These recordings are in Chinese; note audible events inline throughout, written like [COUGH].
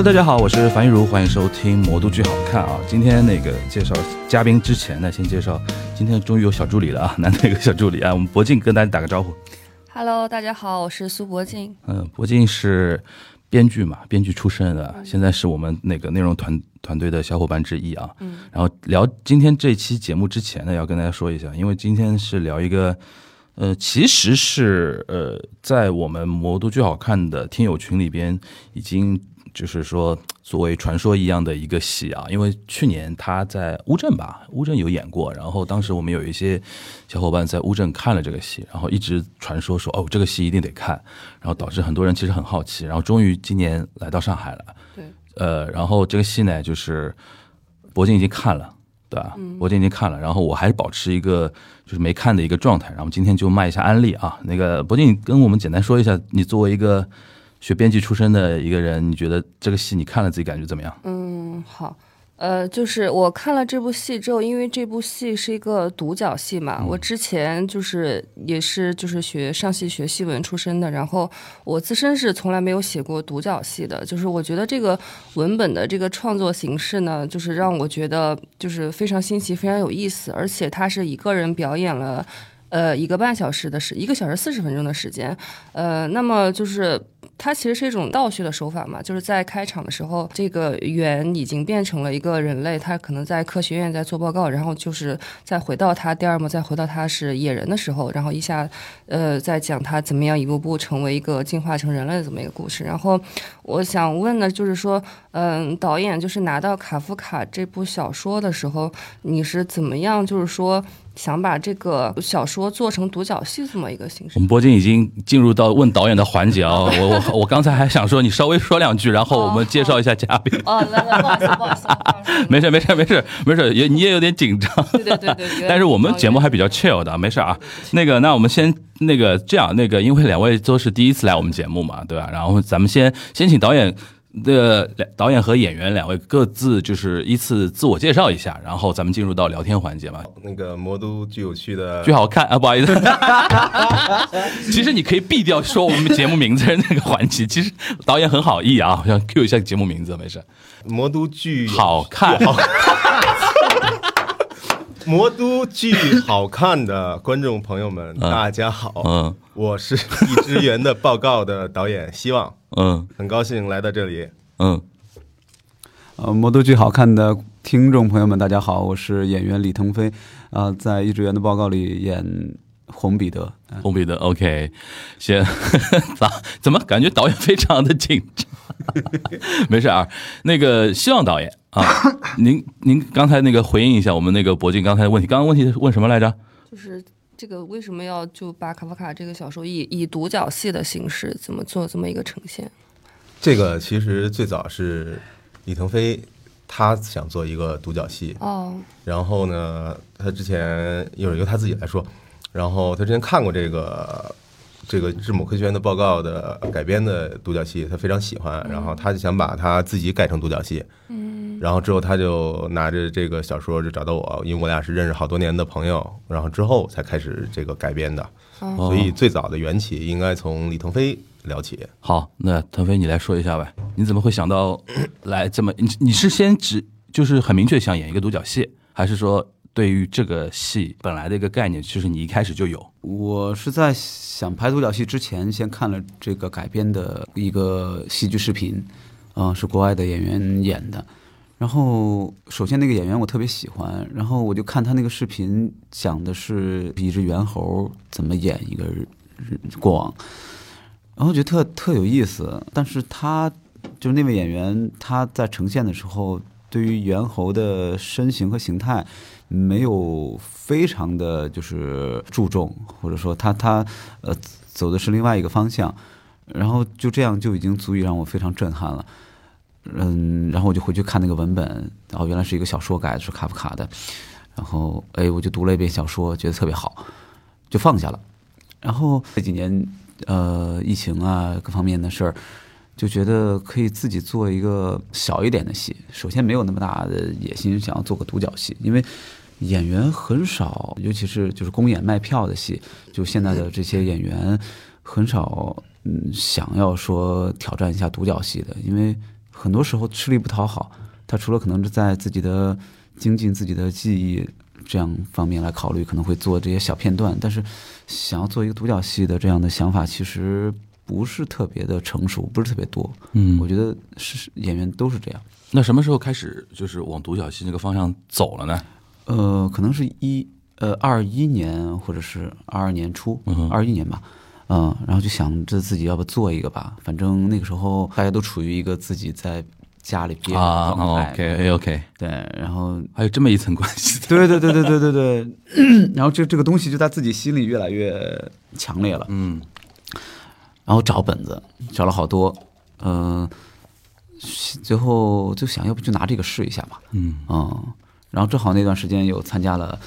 Hello，大家好，我是樊玉茹，欢迎收听《魔都剧好看》啊。今天那个介绍嘉宾之前呢，先介绍今天终于有小助理了啊，难得一个小助理啊。我们博静跟大家打个招呼。Hello，大家好，我是苏博静。嗯，博静是编剧嘛，编剧出身的，现在是我们那个内容团团队的小伙伴之一啊。嗯，然后聊今天这期节目之前呢，要跟大家说一下，因为今天是聊一个，呃，其实是呃，在我们魔都剧好看的听友群里边已经就是说作为传说一样的一个戏啊，因为去年他在乌镇吧，乌镇有演过，然后当时我们有一些小伙伴在乌镇看了这个戏，然后一直传说说哦这个戏一定得看，然后导致很多人其实很好奇，然后终于今年来到上海了，对，呃，然后这个戏呢就是博金已经看了。对吧？博静已经看了，然后我还是保持一个就是没看的一个状态，然后今天就卖一下安利啊。那个博静跟我们简单说一下，你作为一个学编剧出身的一个人，你觉得这个戏你看了自己感觉怎么样？嗯，好。呃，就是我看了这部戏之后，因为这部戏是一个独角戏嘛，我之前就是也是就是学上戏学戏文出身的，然后我自身是从来没有写过独角戏的，就是我觉得这个文本的这个创作形式呢，就是让我觉得就是非常新奇，非常有意思，而且他是一个人表演了。呃，一个半小时的时，一个小时四十分钟的时间，呃，那么就是它其实是一种倒叙的手法嘛，就是在开场的时候，这个猿已经变成了一个人类，他可能在科学院在做报告，然后就是再回到他第二幕，再回到他是野人的时候，然后一下，呃，在讲他怎么样一步步成为一个进化成人类的这么一个故事。然后我想问的就是说，嗯、导演就是拿到卡夫卡这部小说的时候，你是怎么样，就是说？想把这个小说做成独角戏这么一个形式我，们博静已经进入到问导演的环节啊！[LAUGHS] 我我我刚才还想说你稍微说两句，然后我们介绍一下嘉宾。哦，来来，不好意思，不好意思，不好意思没事没事没事没事，也你也有点紧张。对对对对，但是我们节目还比较 chill 的，没事啊。那个，那我们先那个这样，那个因为两位都是第一次来我们节目嘛，对吧？然后咱们先先请导演的导演和演员两位各自就是依次自我介绍一下，然后咱们进入到聊天环节嘛。那个魔都巨有趣的巨好看啊，不好意思，[LAUGHS] 其实你可以避掉说我们节目名字的那个环节。其实导演很好意啊，我想 Q 一下节目名字，没事。魔都剧好看，魔都剧好看的观众朋友们，大家好，嗯。我是一只猿的报告的导演，希望嗯。很高兴来到这里。嗯，呃，魔都剧好看的听众朋友们，大家好，我是演员李腾飞，啊、在《一只猿的报告》里演红彼得。呃红彼得，OK，先 [LAUGHS] 咋怎么感觉导演非常的紧张？[LAUGHS] 没事啊，那个希望导演啊，[LAUGHS] 您您刚才那个回应一下我们那个博静刚才的问题，刚刚问题是问什么来着？就是这个为什么要就把卡夫卡这个小说以以独角戏的形式怎么做这么一个呈现？这个其实最早是李腾飞他想做一个独角戏，哦，然后呢，他之前一会儿由他自己来说，然后他之前看过这个这个智某科学院的报告的改编的独角戏，他非常喜欢，然后他就想把他自己改成独角戏，嗯，然后之后他就拿着这个小说就找到我，因为我俩是认识好多年的朋友，然后之后才开始这个改编的，哦所以最早的缘起应该从李腾飞聊起。好，那腾飞你来说一下呗，你怎么会想到来这么？你你是先只就是很明确想演一个独角戏，还是说对于这个戏本来的一个概念，其实你一开始就有？我是在想拍独角戏之前，先看了这个改编的一个戏剧视频，嗯、是国外的演员演的。然后，首先那个演员我特别喜欢，然后我就看他那个视频，讲的是一只猿猴怎么演一个过往，然后觉得特特有意思。但是他就是那位演员，他在呈现的时候，对于猿猴的身形和形态没有非常的就是注重，或者说他他呃走的是另外一个方向，然后就这样就已经足以让我非常震撼了。嗯，然后我就回去看那个文本，然后，原来是一个小说改的，是卡夫卡的。然后，哎，我就读了一遍小说，觉得特别好，就放下了。然后这几年，呃，疫情啊，各方面的事儿，就觉得可以自己做一个小一点的戏。首先没有那么大的野心，想要做个独角戏，因为演员很少，尤其是就是公演卖票的戏，就现在的这些演员很少，嗯，想要说挑战一下独角戏的，因为很多时候吃力不讨好，他除了可能是在自己的精进自己的技艺这样方面来考虑，可能会做这些小片段，但是想要做一个独角戏的这样的想法，其实不是特别的成熟，不是特别多。嗯我觉得是演员都是这样。那什么时候开始就是往独角戏这个方向走了呢？呃，可能是一呃二一年或者是二二年初二一年吧，嗯、然后就想着自己要不做一个吧，反正那个时候大家都处于一个自己在家里憋着啊的状态，，OK OK，对，然后还有这么一层关系。对对对对对对对，[COUGHS] 然后这这个东西就在自己心里越来越强烈了，嗯。然后找本子，找了好多，嗯、最后就想要不就拿这个试一下吧，嗯。嗯，然后正好那段时间有参加了，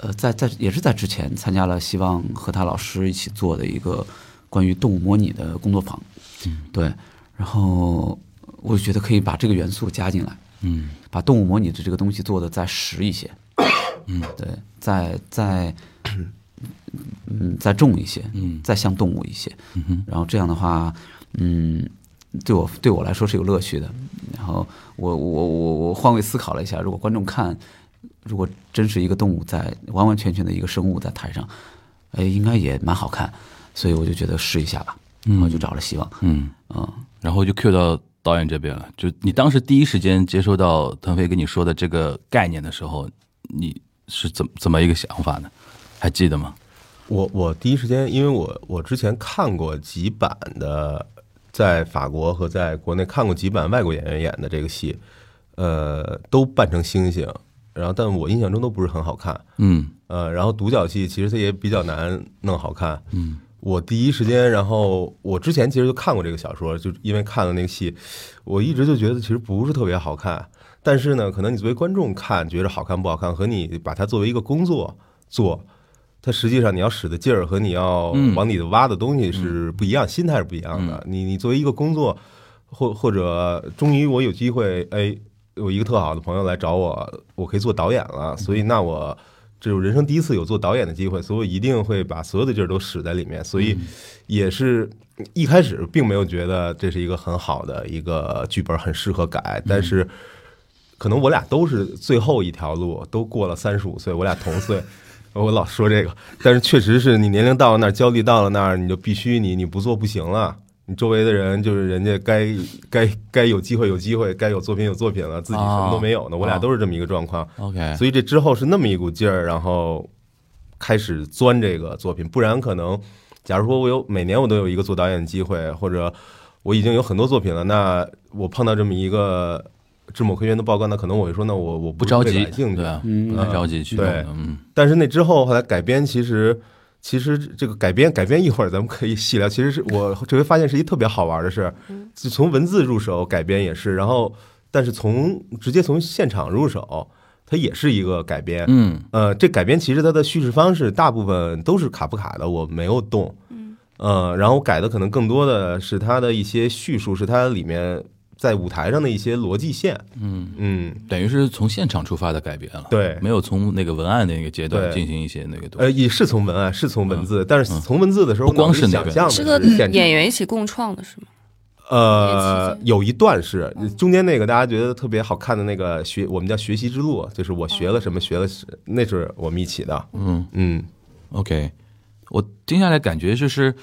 呃，在在也是在之前参加了希望和他老师一起做的一个关于动物模拟的工作坊，嗯，对，然后我就觉得可以把这个元素加进来，嗯。把动物模拟的这个东西做的再实一些，[COUGHS] 嗯，对，再再嗯再重一些，嗯。再像动物一些，嗯哼。然后这样的话，嗯，对我对我来说是有乐趣的。然后我我我我换位思考了一下，如果观众看，如果真是一个动物在完完全全的一个生物在台上，哎，应该也蛮好看。所以我就觉得试一下吧，然后就找了希望，嗯，嗯，然后就 Q 到导演这边了。就你当时第一时间接收到腾飞跟你说的这个概念的时候，你是怎么怎么一个想法呢？还记得吗？我我第一时间，因为我我之前看过几版的，在法国和在国内看过几版外国演员演的这个戏，呃，都扮成猩猩，然后但我印象中都不是很好看，嗯。呃，然后独角戏其实它也比较难弄好看，嗯。我第一时间，然后我之前其实就看过这个小说，就因为看了那个戏，我一直就觉得其实不是特别好看。但是呢，可能你作为观众看觉得好看不好看，和你把它作为一个工作做，它实际上你要使的劲儿和你要嗯往里头挖的东西是不一样，心态是不一样的。你你作为一个工作，或或者终于我有机会，哎，有一个特好的朋友来找我，我可以做导演了，所以那我。这是人生第一次有做导演的机会，所以我一定会把所有的劲儿都使在里面。所以也是一开始并没有觉得这是一个很好的一个剧本，很适合改。但是可能我俩都是最后一条路，都过了三十五岁，我俩同岁。我老说这个，但是确实是你年龄到了那儿，焦虑到了那儿，你就必须你你不做不行了。你周围的人就是人家该该该有机会有机会，该有作品有作品了，自己什么都没有呢。我俩都是这么一个状况。，OK，所以这之后是那么一股劲儿，然后开始钻这个作品。不然可能，假如说我有每年我都有一个做导演的机会，或者我已经有很多作品了，那我碰到这么一个智某科学院的报告，那可能我会说，那我我是不着急，兴趣对。啊，嗯不太着急去弄，对嗯但是那之后后来改编，其实其实这个改编改编一会儿咱们可以细聊。其实是我这回发现是一特别好玩的事，就从文字入手改编也是，然后但是从直接从现场入手，它也是一个改编。嗯呃，这改编其实它的叙事方式大部分都是卡夫卡的，我没有动。嗯，呃，然后改的可能更多的是它的一些叙述，是它里面在舞台上的一些逻辑线。嗯，嗯，等于是从现场出发的改编了，对。没有从那个文案的那个阶段进行一些那个东呃，也是从文案，是从文字，但是从文字的时候，不光是我那个想象的是个演员一起共创的是吗？呃，有一段是中间那个大家觉得特别好看的那个学，我们叫学习之路，就是我学了什么，学了什，那是我们一起的。嗯。嗯，OK，我听下来感觉就是，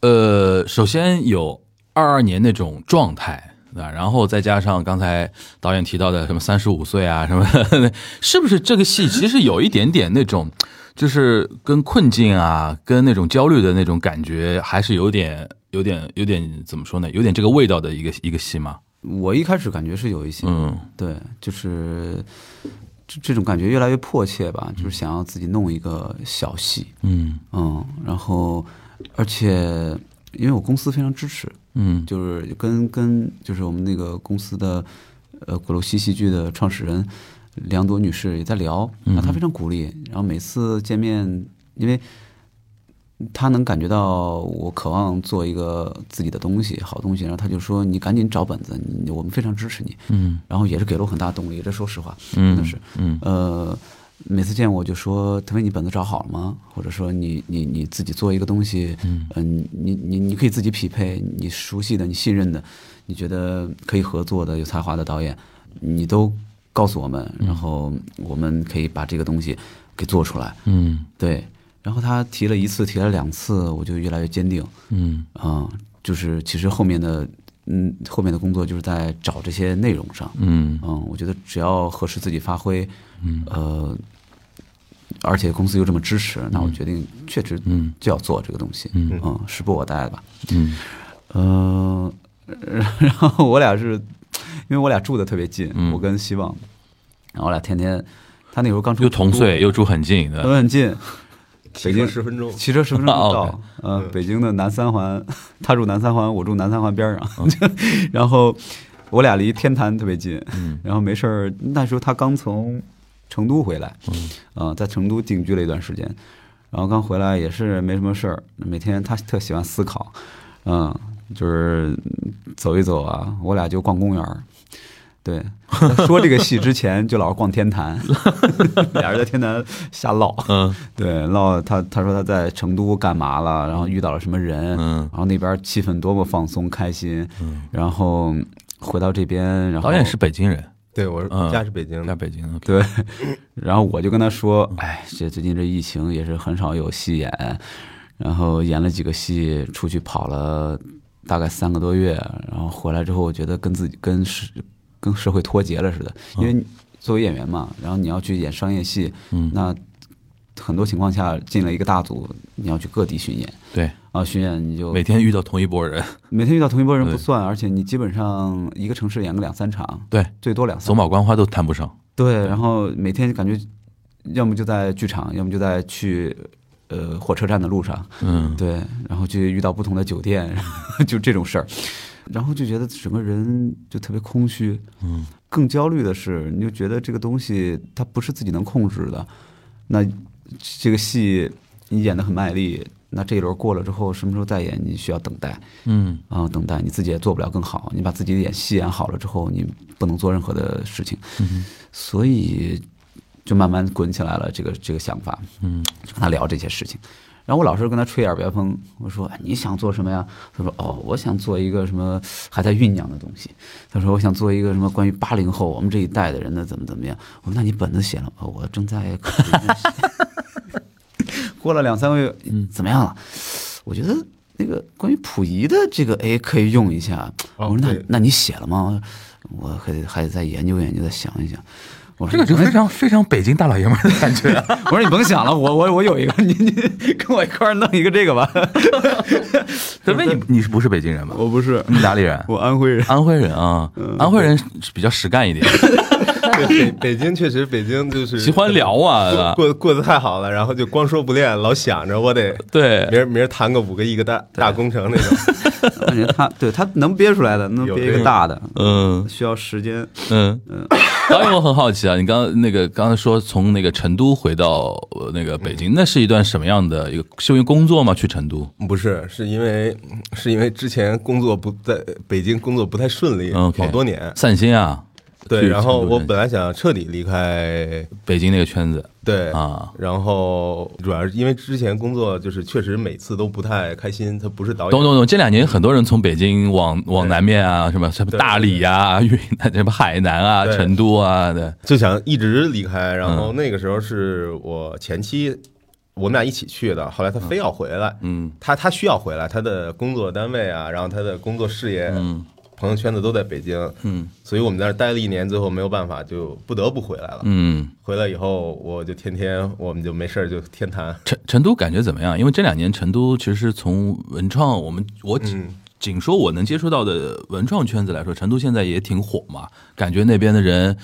呃，首先有二二年那种状态。对吧？然后再加上刚才导演提到的什么三十五岁啊什么的，是不是这个戏其实有一点点那种，就是跟困境啊，跟那种焦虑的那种感觉，还是有点、有点、有点怎么说呢？有点这个味道的一个一个戏吗？我一开始感觉是有一些，嗯对，就是这这种感觉越来越迫切吧，就是想要自己弄一个小戏，嗯嗯，然后而且因为我公司非常支持，嗯。就是跟跟就是我们那个公司的呃鼓楼西戏剧的创始人梁朵女士也在聊，然后她非常鼓励，然后每次见面，因为她能感觉到我渴望做一个自己的东西，好东西，然后她就说你赶紧找本子，你我们非常支持你，嗯。然后也是给了我很大动力，这说实话，嗯真的是，嗯。呃，每次见我就说：“特别你本子找好了吗？或者说你你你自己做一个东西，嗯、你你你可以自己匹配你熟悉的、你信任的、你觉得可以合作的、有才华的导演，你都告诉我们，然后我们可以把这个东西给做出来。”嗯对，然后他提了一次，提了两次，我就越来越坚定。嗯啊、就是其实后面的，嗯，后面的工作就是在找这些内容上。嗯。嗯，我觉得只要合适自己发挥，嗯，呃，而且公司又这么支持，那我决定确实嗯。就要做这个东西。嗯。嗯，时不我待吧。嗯。呃，[LAUGHS] 然后我俩是，因为我俩住的特别近，嗯。我跟希望，然后我俩天天，他那时候刚出又同岁又住很近很近，骑车十分钟，骑车十分钟 [LAUGHS] 到。呃，北京的南三环，[LAUGHS] 他住南三环，我住南三环边上，[LAUGHS] 然后我俩离天坛特别近。嗯然后没事儿，那时候他刚从成都回来，嗯呃，在成都定居了一段时间，然后刚回来也是没什么事儿，每天他特喜欢思考，嗯，就是走一走啊，我俩就逛公园儿。对，他 [LAUGHS] 说这个戏之前就老是逛天坛，[LAUGHS] 俩人在天坛瞎唠。嗯。对，唠他他说他在成都干嘛了，然后遇到了什么人，嗯。然后那边气氛多么放松开心，然后回到这边，然后导演是北京人，对我是家是北京。的，在北京对，[LAUGHS] 然后我就跟他说，哎，这最近这疫情也是很少有戏演，然后演了几个戏，出去跑了大概三个多月，然后回来之后，我觉得跟自己跟社跟社会脱节了似的，因为作为演员嘛，然后你要去演商业戏，嗯。那很多情况下进了一个大组，你要去各地巡演。对，啊，巡演你就每天遇到同一拨人，[LAUGHS] 每天遇到同一拨人不算，而且你基本上一个城市演个两三场，对，最多两三走马观花都谈不上，对，然后每天感觉要么就在剧场，要么就在去呃火车站的路上，嗯。对，然后就遇到不同的酒店，[LAUGHS] 就这种事儿，然后就觉得整个人就特别空虚，嗯，更焦虑的是，你就觉得这个东西它不是自己能控制的，那这个戏你演得很卖力，那这一轮过了之后，什么时候再演，你需要等待。嗯啊、等待你自己也做不了更好。你把自己的演戏演好了之后，你不能做任何的事情，嗯所以就慢慢滚起来了这个这个想法，嗯就跟他聊这些事情。然后我老是跟他吹耳边风，我说哎你想做什么呀？他说哦，我想做一个什么还在酝酿的东西。他说我想做一个什么关于八零后我们这一代的人的怎么怎么样。我说那你本子写了吗？哦，我正在 [LAUGHS] 过了两三个月，嗯怎么样了？我觉得那个关于溥仪的这个，哎，可以用一下。我哦说那对那你写了吗？我还得还得再研究研究，再想一想。我说这个就非常非常北京大老爷们的感觉啊，[LAUGHS] 我说你甭想了，我我我有一个，你你跟我一块儿弄一个这个吧。[LAUGHS] 德威，你你是不是北京人吗？我不是，你哪里人？我安徽人。安徽人啊，安徽人是比较实干一点，[LAUGHS] 对北北京确实，北京就是喜欢聊啊，过过过得太好了，然后就光说不练，老想着我得对明儿明儿谈个五个亿个大大工程那种。感觉他对他能憋出来的，能憋一个大的，嗯需要时间。嗯嗯，[LAUGHS] 导演，我很好奇啊，你刚刚那个刚才说从那个成都回到呃那个北京，那是一段什么样的一个？是因为工作吗？去成都？不是，是因为是因为之前工作不在北京工作不太顺利好多年。散心啊？对，然后我本来想彻底离开，北京那个圈子对啊，然后主要是因为之前工作就是确实每次都不太开心，他不是导演，懂懂懂。这两年很多人从北京往往南面啊，什么什么大理呀、云南、什么海南啊、成都啊对，就想一直离开。然后嗯那个时候是我前妻，我们俩一起去的，后来他非要回来，嗯他他需要回来，他的工作单位啊，然后他的工作事业、嗯朋友圈子都在北京，嗯所以我们在那待了一年，最后没有办法，就不得不回来了。嗯。回来以后，我就天天，我们就没事儿就天谈。成成都感觉怎么样？因为这两年成都其实从文创，我们我仅嗯仅说我能接触到的文创圈子来说，成都现在也挺火嘛。感觉那边的人，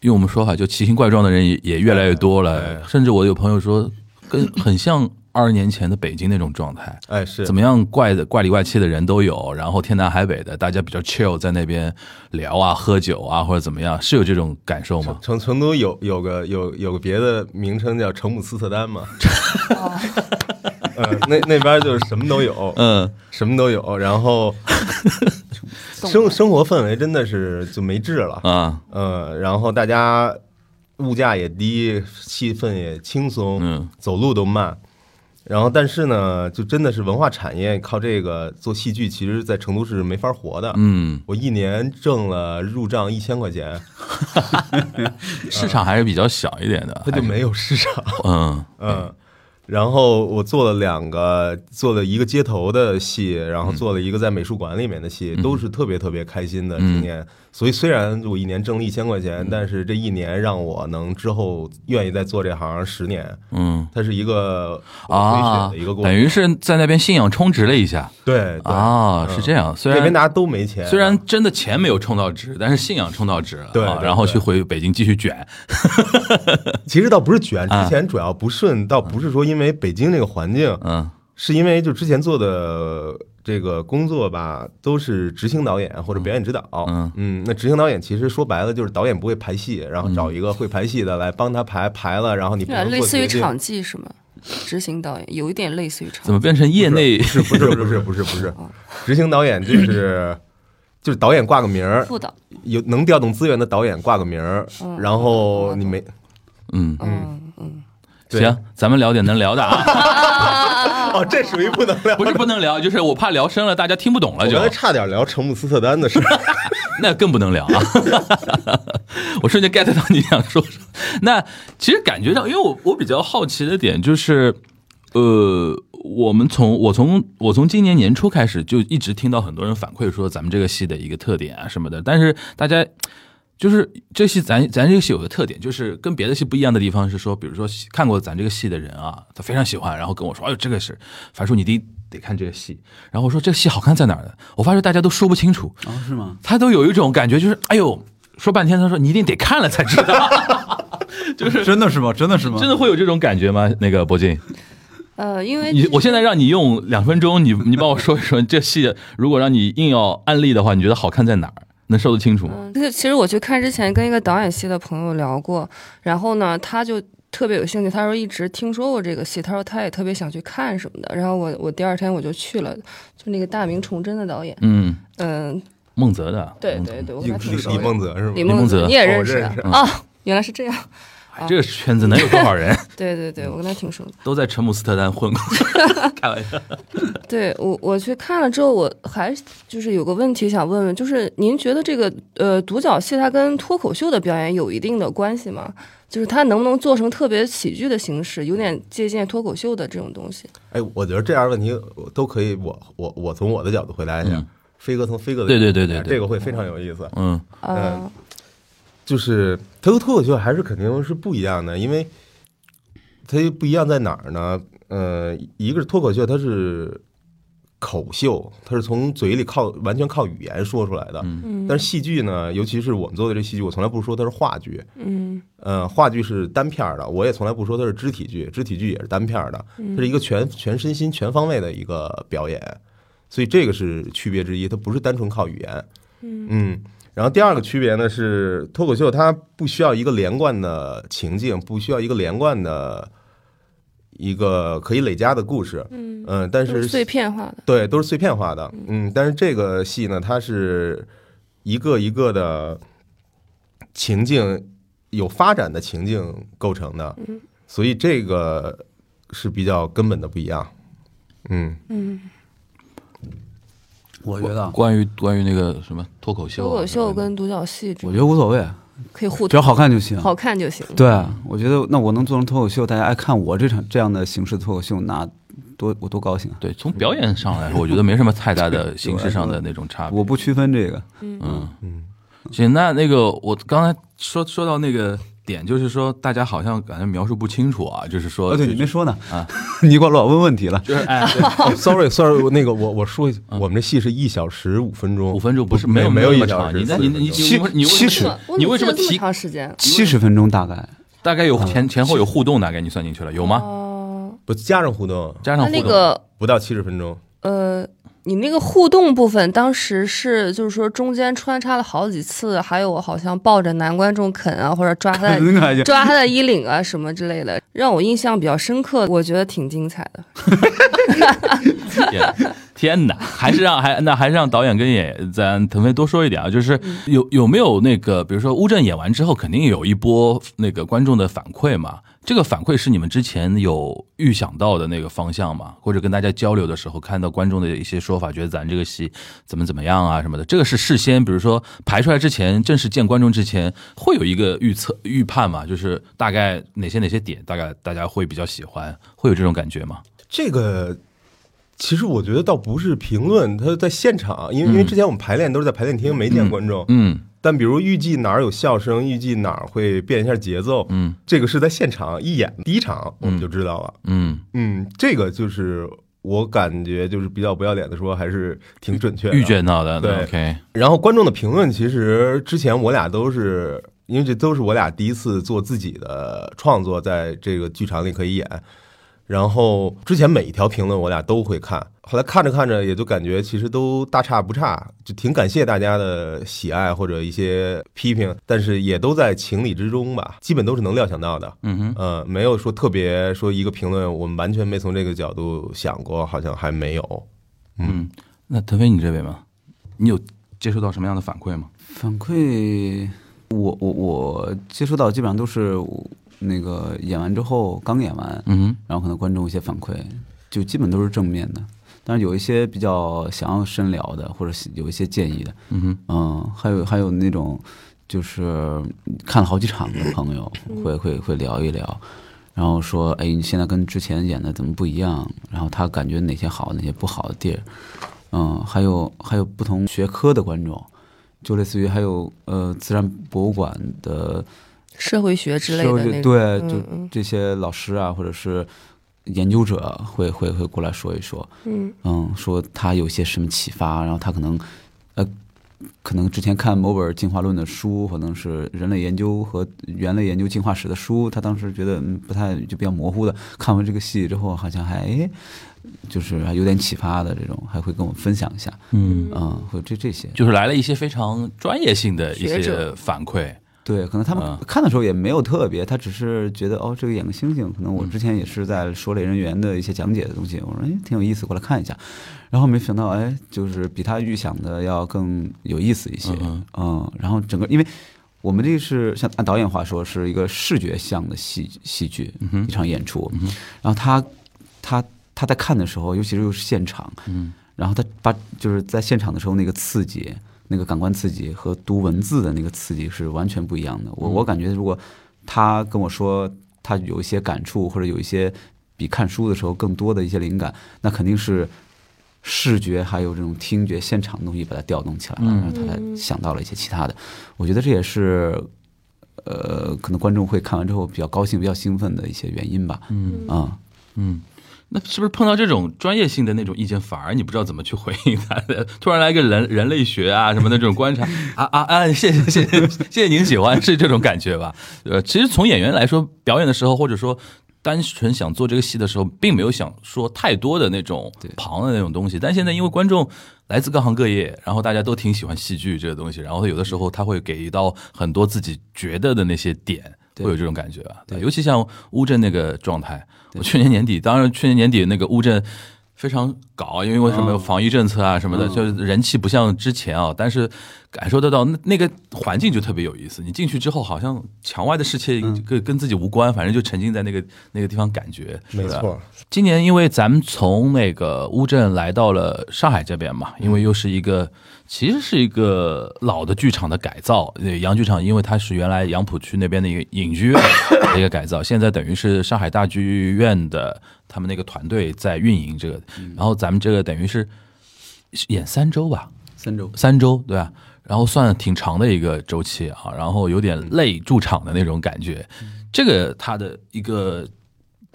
用我们说法就奇形怪状的人也也越来越多了。哎甚至我有朋友说，跟很像二十年前的北京那种状态。哎，是怎么样怪的怪里怪气的人都有，然后天南海北的，大家比较 chill 在那边聊啊、喝酒啊或者怎么样，是有这种感受吗？成成都有有个有有个别的名称叫成姆斯特丹嘛，[LAUGHS] 呃，那那边就是什么都有，嗯什么都有，然后懂 [LAUGHS] 生生活氛围真的是就没治了，啊呃，然后大家物价也低，气氛也轻松，嗯走路都慢。然后，但是呢，就真的是文化产业靠这个做戏剧，其实在成都是没法活的。嗯，我一年挣了入账一千块钱，[LAUGHS] 市场还是比较小一点的，[LAUGHS] 它就没有市场。嗯。[LAUGHS] 嗯，然后我做了两个，做了一个街头的戏，然后做了一个在美术馆里面的戏，都是特别特别开心的经验。所以虽然我一年挣了一千块钱，但是这一年让我能之后愿意再做这行十年，嗯。它是一个啊的一个，过程。等于是在那边信仰充值了一下。对对。啊，嗯。是这样。虽然那边大家都没钱，虽然真的钱没有充到值，但是信仰充到值对对对然后去回北京继续卷，[LAUGHS] 其实倒不是卷，啊。之前主要不顺，倒不是说因为北京这个环境，嗯是因为就之前做的这个工作吧，都是执行导演或者表演指导。嗯那执行导演其实说白了就是导演不会排戏，然后找一个会排戏的来帮他排，排了，然后你类似于。场记是吗？执行导演有一点类似于场怎么变成业内？不是不是不是不是不是，执行导演就是 [LAUGHS] 就是导演挂个名儿，副导？有能调动资源的导演挂个名儿，然后你没嗯，嗯行，咱们聊点能聊的啊，[LAUGHS] [LAUGHS] 哦，这属于不能聊。不是不能聊，就是我怕聊深了大家听不懂了就我刚才，差点聊成姆斯特丹的事儿。[LAUGHS] 那更不能聊啊。我瞬间 get 到你想说什么。那其实感觉到，因为我我比较好奇的点就是，呃，我们从我从我从今年年初开始就一直听到很多人反馈说咱们这个戏的一个特点啊什么的，但是大家。就是这戏咱咱这个戏有个特点，就是跟别的戏不一样的地方是说，比如说看过咱这个戏的人啊，他非常喜欢，然后跟我说，哎呦这个是樊叔你得得看这个戏，然后我说这个戏好看在哪儿呢？我发现大家都说不清楚，哦，是吗？他都有一种感觉，就是哎呦，说半天，他说你一定得看了才知道，[LAUGHS] 就是真的是吗？真的是吗？真的会有这种感觉吗？那个博静，呃，因为你我现在让你用两分钟，你你帮我说一说这戏，如果让你硬要案例的话，你觉得好看在哪儿？能说得清楚吗？嗯，这个其实我去看之前跟一个导演系的朋友聊过，然后呢，他就特别有兴趣，他说一直听说过这个戏，他说他也特别想去看什么的。然后我我第二天我就去了，就那个大明崇祯的导演，嗯，嗯，孟泽的，对对对，我李跟他挺李李熟的。梦泽是吗？李孟泽泽，你也认识啊？原来是这样，哎这个圈子能有多少人 [LAUGHS] 对对对，我跟他挺熟的。都在陈姆斯特丹混过？[LAUGHS] 开玩笑，对我我去看了之后，我还就是有个问题想问问，就是您觉得这个呃独角戏它跟脱口秀的表演有一定的关系吗？就是它能不能做成特别喜剧的形式，有点借鉴脱口秀的这种东西？哎，我觉得这样的问题我都可以，我我我从我的角度回答一下嗯。飞哥从飞哥的对对对对对这个会非常有意思。嗯啊、就是它和脱口秀还是肯定是不一样的，因为它不一样在哪儿呢？呃，一个是脱口秀，它是口秀，它是从嘴里靠完全靠语言说出来的。嗯但是戏剧呢，尤其是我们做的这戏剧，我从来不说它是话剧。嗯呃，话剧是单片儿的，我也从来不说它是肢体剧，肢体剧也是单片儿的，它是一个全全身心全方位的一个表演，所以这个是区别之一，它不是单纯靠语言。嗯然后第二个区别呢是脱口秀，它不需要一个连贯的情境，不需要一个连贯的一个可以累加的故事。嗯但是是碎片化的。对，都是碎片化的。嗯，但是这个戏呢，它是一个一个的情境有发展的情境构成的，所以这个是比较根本的不一样。嗯嗯，我觉得啊，关于关于那个什么脱口秀啊，脱口秀跟独角戏我觉得无所谓，可以互只要好看就行。好看就行。对，我觉得那我能做成脱口秀，大家爱看我这场这样的形式脱口秀，那多我多高兴啊！对，从表演上来说，我觉得没什么太大的形式上的那种差别。我不区分这个，嗯嗯，行，那那个我刚才说说到那个点，就是说大家好像感觉描述不清楚啊，就是说，哦，对你没说呢啊，你给我老问问题了。就是哎，对哦，sorry sorry，那个我我说一下，我们这戏是一小时五分钟，五分钟不是没有有那么没有一小时，长你那你你你七你为七十什么你为什么这么提长时间？七十分钟大概，大概有前前后有互动，大概你算进去了有吗？哦，不加上互动加上互动，那个不到七十分钟。呃，你那个互动部分，当时是就是说中间穿插了好几次，还有我好像抱着男观众啃啊，或者抓他的。抓他的衣领啊什么之类的，让我印象比较深刻，我觉得挺精彩的。[LAUGHS] 天哪，还是让还那还是让导演跟演咱腾飞多说一点啊，就是有有没有那个，比如说乌镇演完之后，肯定有一波那个观众的反馈嘛？这个反馈是你们之前有预想到的那个方向吗？或者跟大家交流的时候看到观众的一些说法，觉得咱这个戏怎么怎么样啊什么的？这个是事先，比如说排出来之前，正式见观众之前，会有一个预测预判嘛？就是大概哪些哪些点，大概大家会比较喜欢，会有这种感觉吗？这个其实我觉得倒不是评论，他在现场，因为因为之前我们排练都是在排练厅，没见观众。嗯但比如预计哪儿有笑声，预计哪儿会变一下节奏，嗯这个是在现场一演第一场我们就知道了。嗯，嗯，这个就是我感觉就是比较不要脸的说，还是挺准确的。预见到的，对 OK，然后观众的评论，其实之前我俩都是，因为这都是我俩第一次做自己的创作，在这个剧场里可以演。然后之前每一条评论我俩都会看，后来看着看着也就感觉其实都大差不差，就挺感谢大家的喜爱或者一些批评，但是也都在情理之中吧，基本都是能料想到的。嗯哼，呃，没有说特别说一个评论我们完全没从这个角度想过，好像还没有。嗯，那腾飞你这边吗？你有接收到什么样的反馈吗？反馈，我我我接收到基本上都是我那个演完之后刚演完，嗯，然后可能观众一些反馈，就基本都是正面的。但是有一些比较想要深聊的，或者有一些建议的，嗯哼，嗯，还有还有那种就是看了好几场的朋友会会会聊一聊，然后说，哎，你现在跟之前演的怎么不一样？然后他感觉哪些好，哪些不好的地儿，嗯，还有还有不同学科的观众，就类似于还有呃自然博物馆的社会学之类的那种。对，嗯就嗯。这些老师啊，或者是研究者会会会过来说一说，嗯。嗯，说他有些什么启发，然后他可能，呃，可能之前看某本进化论的书，可能是人类研究和猿类研究进化史的书，他当时觉得嗯不太就比较模糊的，看完这个戏之后，好像还哎就是还有点启发的这种，还会跟我分享一下，嗯，嗯，会这这些，就是来了一些非常专业性的一些反馈。对，可能他们嗯。看的时候也没有特别，他只是觉得哦，这个演个星星，可能我之前也是在说类人猿的一些讲解的东西，我说哎挺有意思，过来看一下，然后没想到哎，就是比他预想的要更有意思一些，嗯嗯，然后整个因为我们这个是像按导演话说是一个视觉向的戏戏剧、一场演出，然后他他他在看的时候，尤其是又是现场，嗯。然后他把就是在现场的时候那个刺激，那个感官刺激和读文字的那个刺激是完全不一样的。我我感觉如果他跟我说他有一些感触，或者有一些比看书的时候更多的一些灵感，那肯定是视觉还有这种听觉现场的东西把它调动起来了，嗯然后他才想到了一些其他的。我觉得这也是。呃，可能观众会看完之后比较高兴、比较兴奋的一些原因吧。嗯啊、嗯，那是不是碰到这种专业性的那种意见，反而你不知道怎么去回应他的？突然来个人人类学啊什么的这种观察 [LAUGHS] 啊啊啊！谢谢谢谢谢谢您喜欢是这种感觉吧？呃，其实从演员来说，表演的时候或者说。单纯想做这个戏的时候，并没有想说太多的那种旁的那种东西，但现在因为观众来自各行各业，然后大家都挺喜欢戏剧这个东西，然后有的时候他会给到很多自己觉得的那些点，会有这种感觉啊。对。尤其像乌镇那个状态，我去年年底，当然去年年底那个乌镇非常搞，因为为什么嗯。防疫政策啊什么的，嗯。就是人气不像之前啊，但是感受得到那那个环境就特别有意思。你进去之后，好像墙外的世界嗯。跟跟自己无关，反正就沉浸在那个那个地方感觉。没错，今年因为咱们从那个乌镇来到了上海这边嘛，因为又是一个其实是一个老的剧场的改造，呃，洋剧场，因为它是原来杨浦区那边的一个影剧院的 [COUGHS] 一个改造，现在等于是上海大剧院的他们那个团队在运营这个，然后咱们这个等于是演三周吧，三周。三周对吧？然后算挺长的一个周期啊，然后有点累驻场的那种感觉。这个它的一个，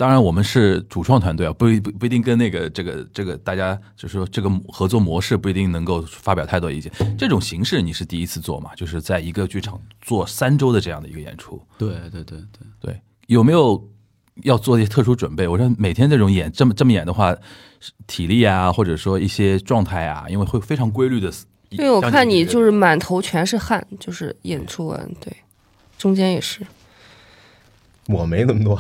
当然我们是主创团队啊，不一不不一定跟那个这个这个大家就是说这个合作模式不一定能够发表太多意见。这种形式你是第一次做嘛？就是在一个剧场做三周的这样的一个演出，对对对对。对，有没有要做一些特殊准备？我说每天这种演这么这么演的话，体力啊，或者说一些状态啊，因为会非常规律的。因为我看你就是满头全是汗，就是演出完对，中间也是。我没那么多，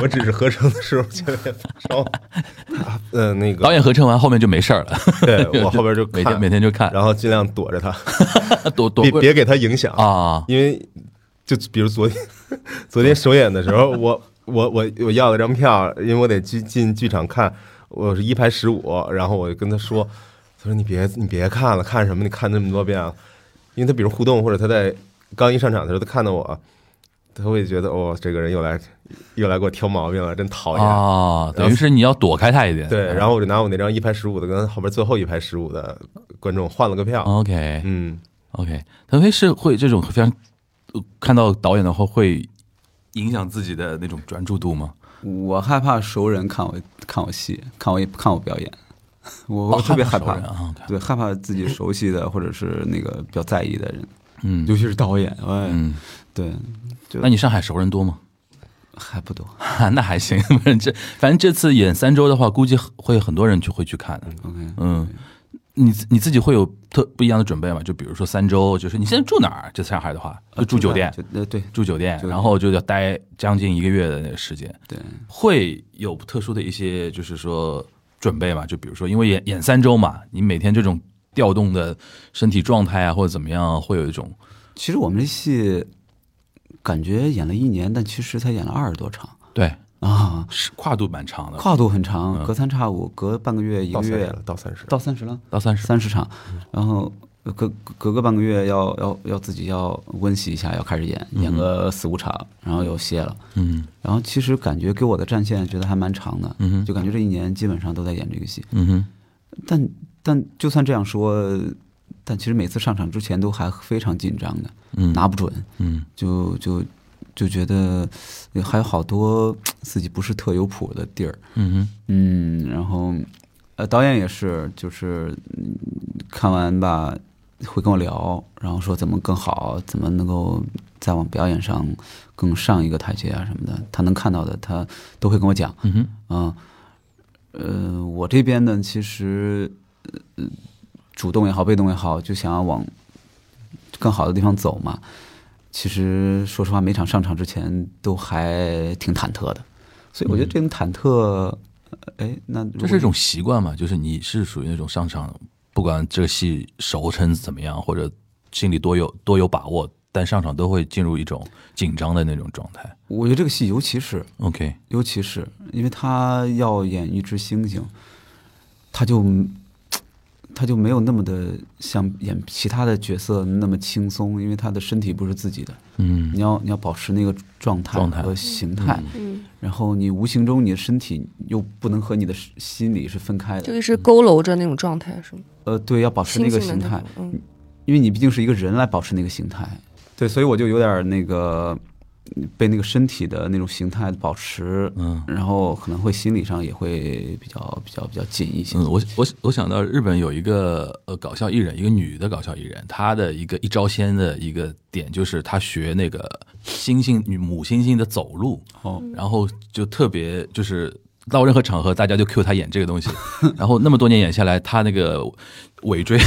我只是合成的时候觉得发烧。他呃，那个导演合成完后面就没事儿了，对 [LAUGHS] 我后边就每天看，每天就看，然后尽量躲着他，[LAUGHS] 躲躲别别给他影响。啊，因为就比如昨天昨天首演的时候，我我我我要了张票，因为我得进进剧场看，我是一排十五，然后我就跟他说，他说你别你别看了，看什么？你看那么多遍了，因为他比如互动或者他在刚一上场的时候，他看到我，他会觉得哦，这个人又来又来给我挑毛病了，真讨厌。啊，等于是你要躲开他一点，对，然后我就拿我那张一排十五的跟后边最后一排十五的观众换了个票，OK。嗯，OK，腾飞是会这种非常呃看到导演的话会影响自己的那种专注度吗？我害怕熟人看我看我戏，看我看我表演，我我特别害怕对，害怕自己熟悉的或者是那个比较在意的人，嗯尤其是导演，哎，嗯，对，那你上海熟人多吗？还不多。[LAUGHS] 那还行，反正这反正这次演三周的话，估计会很多人就会去看嗯，你自你自己会有特不一样的准备吗？就比如说三周，就是你现在住哪儿？在上海的话，就住酒店，呃对住酒店，酒店然后就要待将近一个月的那个时间，对，会有特殊的一些就是说准备嘛？就比如说，因为演演三周嘛，你每天这种调动的身体状态啊，或者怎么样，会有一种其实我们这戏感觉演了一年，但其实才演了二十多场。对。啊，是跨度蛮长的，跨度很长，嗯。隔三差五，隔半个月、一个月。到三十，到三十，到三十了，到三十，三十场，然后隔隔个半个月要要要自己要温习一下，要开始演，演个四五场，然后又歇了。嗯。然后其实感觉给我的战线觉得还蛮长的，嗯哼。就感觉这一年基本上都在演这个戏。嗯哼，但但就算这样说，但其实每次上场之前都还非常紧张的，嗯拿不准，嗯就就就觉得还有好多自己不是特有谱的地儿。嗯哼。嗯，然后呃，导演也是，就是嗯看完吧，会跟我聊，然后说怎么更好，怎么能够再往表演上更上一个台阶啊什么的，他能看到的，他都会跟我讲。嗯哼，嗯，呃，我这边呢，其实呃，主动也好，被动也好，就想要往更好的地方走嘛。其实说实话，每场上场之前都还挺忐忑的，所以我觉得这种忐忑，呃哎，那这是一种习惯嘛？就是你是属于那种上场，不管这个戏熟成怎么样，或者心里多有多有把握，但上场都会进入一种紧张的那种状态。我觉得这个戏，尤其是 OK，尤其是因为他要演一只猩猩，他就他就没有那么的像演其他的角色那么轻松，因为他的身体不是自己的，嗯。你要你要保持那个状态和形态，嗯，然后你无形中你的身体又不能和你的心理是分开的，这个是佝偻着那种状态是吗？呃，对，要保持那个形态。嗯，因为你毕竟是一个人来保持那个形态，对，所以我就有点那个被那个身体的那种形态保持，嗯。然后可能会心理上也会比较比较比较紧一些。嗯，我我我想到日本有一个呃搞笑艺人，一个女的搞笑艺人，她的一个一招鲜的一个点就是她学那个猩猩女母猩猩的走路，哦，然后就特别就是到任何场合大家就 cue 她演这个东西，[LAUGHS] 然后那么多年演下来，她那个尾椎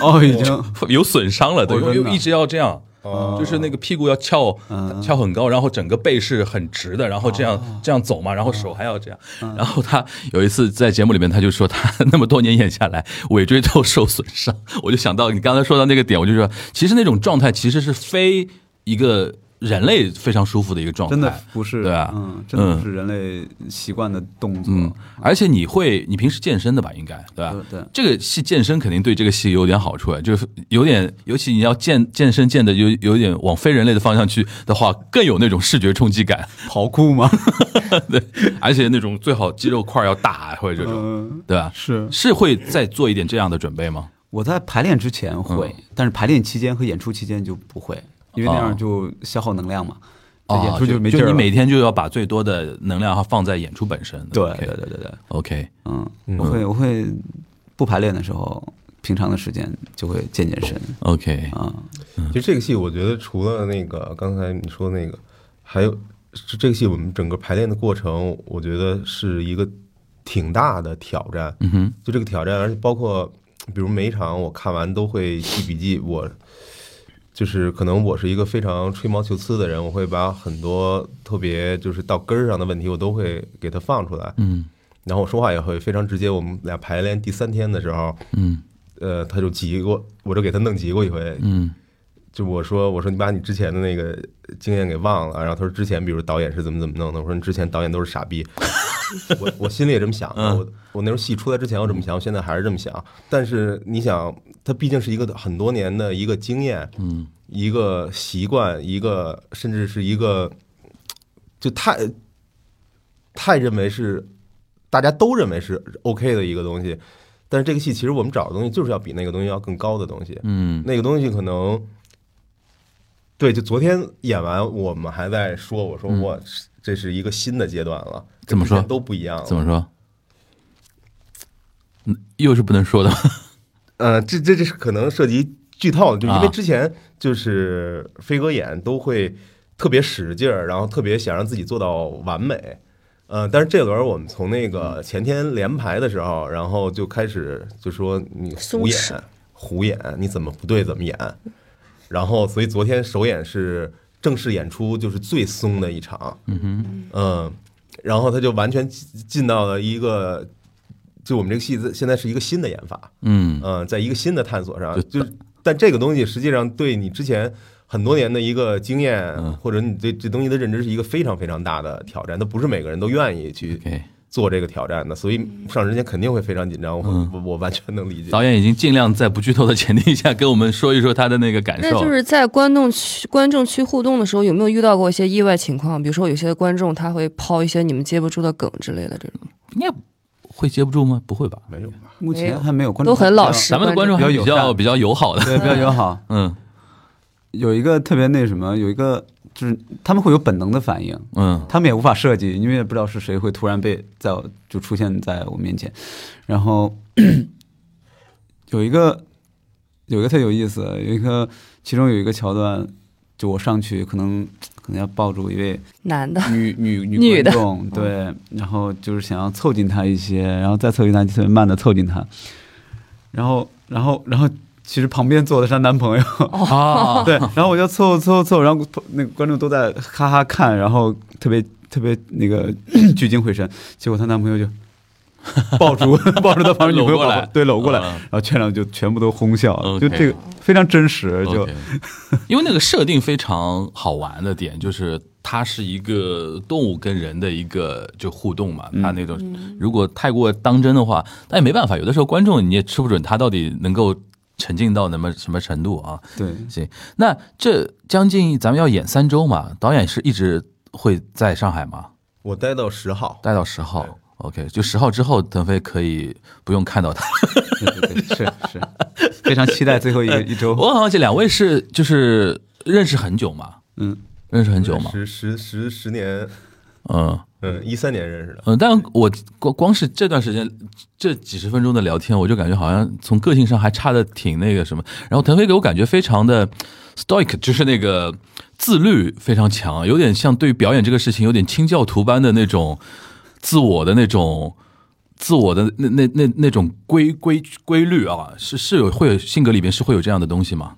哦，已经。[LAUGHS] 有损伤了，对，一直要这样。哦就是那个屁股要翘嗯翘很高，然后整个背是很直的，然后这样这样走嘛，然后手还要这样。然后他有一次在节目里面，他就说他那么多年演下来，尾椎都受损伤。我就想到你刚才说到那个点，我就说，其实那种状态其实是非一个人类非常舒服的一个状态，真的不是，对啊嗯，真的不是人类习惯的动作。嗯，而且你会，你平时健身的吧？应该对吧？对对这个戏健身肯定对这个戏有点好处，就是有点，尤其你要健健身健的有有点往非人类的方向去的话，更有那种视觉冲击感。跑酷吗？[LAUGHS] 对，而且那种最好肌肉块要大，或者这种，嗯，对吧？是。是会再做一点这样的准备吗？我在排练之前会，嗯但是排练期间和演出期间就不会，因为那样就消耗能量嘛。哦，演出就没劲儿了。就你每天就要把最多的能量放在演出本身。对对对对对，OK，嗯，嗯我会我会不排练的时候，平常的时间就会健健身 OK，啊。其实这个戏，我觉得除了那个刚才你说的那个，还有是这个戏我们整个排练的过程，我觉得是一个挺大的挑战。嗯哼，就这个挑战，而且包括比如每一场我看完都会记笔记，我就是可能我是一个非常吹毛求疵的人，我会把很多特别就是到根儿上的问题，我都会给他放出来。嗯然后我说话也会非常直接。我们俩排练第三天的时候，嗯呃，他就急过，我就给他弄急过一回。嗯就我说，我说你把你之前的那个经验给忘了。然后他说之前比如导演是怎么怎么弄的。我说你之前导演都是傻逼。[LAUGHS] 我我心里也这么想我我那时候戏出来之前我这么想，我现在还是这么想。但是你想，他毕竟是一个很多年的一个经验，嗯一个习惯，一个甚至是一个，就太太认为是大家都认为是 OK 的一个东西。但是这个戏其实我们找的东西就是要比那个东西要更高的东西。嗯那个东西可能，对，就昨天演完，我们还在说，我说嗯我这是一个新的阶段了，怎么说都不一样了。怎么说？嗯，又是不能说的。呃，这这这是可能涉及剧透，就因为啊之前就是飞哥演都会特别使劲儿，然后特别想让自己做到完美。呃，但是这轮我们从那个前天连排的时候，然后就开始就说你胡松演，胡演，你怎么不对怎么演。然后，所以昨天首演是正式演出，就是最松的一场。嗯哼，嗯，然后他就完全进进到了一个，就我们这个戏子现在是一个新的演法。嗯嗯，在一个新的探索上就，是但这个东西实际上对你之前很多年的一个经验，嗯或者你对这东西的认知是一个非常非常大的挑战，那不是每个人都愿意去。做这个挑战的，所以上之前肯定会非常紧张，我嗯我我完全能理解。导演已经尽量在不剧透的前提下跟我们说一说他的那个感受。那就是在观众区观众区互动的时候，有没有遇到过一些意外情况？比如说有些观众他会抛一些你们接不住的梗之类的，这种应该会接不住吗？不会吧？没有吧？目前还没有观众都很老实。咱们的观众还比较友比较比较友好的。对，比较友好。[LAUGHS] 嗯有一个特别那什么，有一个就是他们会有本能的反应，嗯他们也无法设计，因为也不知道是谁会突然被在就出现在我面前，然后 [CLEARS THROAT] 有一个有一个特有意思，有一个其中有一个桥段，就我上去可能可能要抱住一位男的，女女女 [LAUGHS] 观众，对，然后就是想要凑近他一些，然后再凑近他，就特别慢的凑近他，然后然后然后其实旁边坐的是她男朋友，[LAUGHS] 啊，[LAUGHS] 对，然后我就凑凑凑，然后那个观众都在哈哈看，然后特别特别那个 [COUGHS] 聚精会神，结果她男朋友就 [LAUGHS] 抱住 [LAUGHS] 抱住她旁边女朋友过来对搂过来，嗯然后全场就全部都哄笑就这个非常真实，就 [LAUGHS] 因为那个设定非常好玩的点就是它是一个动物跟人的一个就互动嘛，它那种如果太过当真的话，但也没办法，有的时候观众你也吃不准他到底能够沉浸到那么什么程度啊。对。行，那这将近咱们要演三周嘛，导演是一直会在上海吗？我待到十号，待到十号。OK，就十号之后，腾飞可以不用看到他。对对对，是是，非常期待最后一一周。我好像这两位是就是认识很久嘛，嗯，认识很久嘛，十十十十年，嗯嗯，一三年认识的。嗯，但我光光是这段时间这几十分钟的聊天，我就感觉好像从个性上还差的挺那个什么。然后腾飞给我感觉非常的 stoic，就是那个自律非常强，有点像对于表演这个事情有点清教徒般的那种自我的那种。自我的那那那那种规规规律啊，是是有会有性格里边是会有这样的东西吗？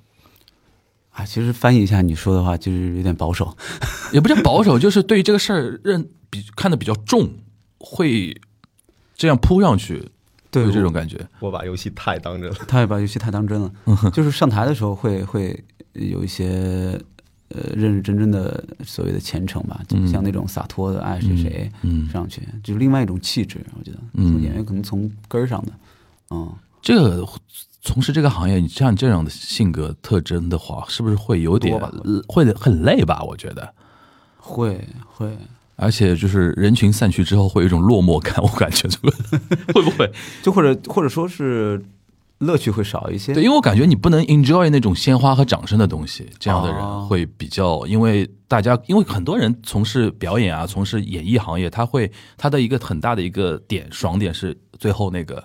啊，其实翻译一下你说的话，就是有点保守。[LAUGHS] 也不叫保守，就是对于这个事儿认比看得比较重，会这样扑上去，对有这种感觉。我把游戏太当真了，他也把游戏太当真了，[LAUGHS] 就是上台的时候会会有一些呃认认真真的所谓的虔诚吧，就嗯。像那种洒脱的爱谁谁嗯，上去，就是另外一种气质，我觉得，嗯。演员可能从根儿上的，嗯，这个从事这个行业，你像这样的性格特征的话，是不是会有点会很累吧？我觉得，会会，而且就是人群散去之后，会有一种落寞感，我感觉这个 [LAUGHS] 会不会？就或者或者说是乐趣会少一些，对，因为我感觉你不能 enjoy 那种鲜花和掌声的东西，这样的人哦。会比较，因为大家因为很多人从事表演啊，从事演艺行业，他会他的一个很大的一个点爽点是最后那个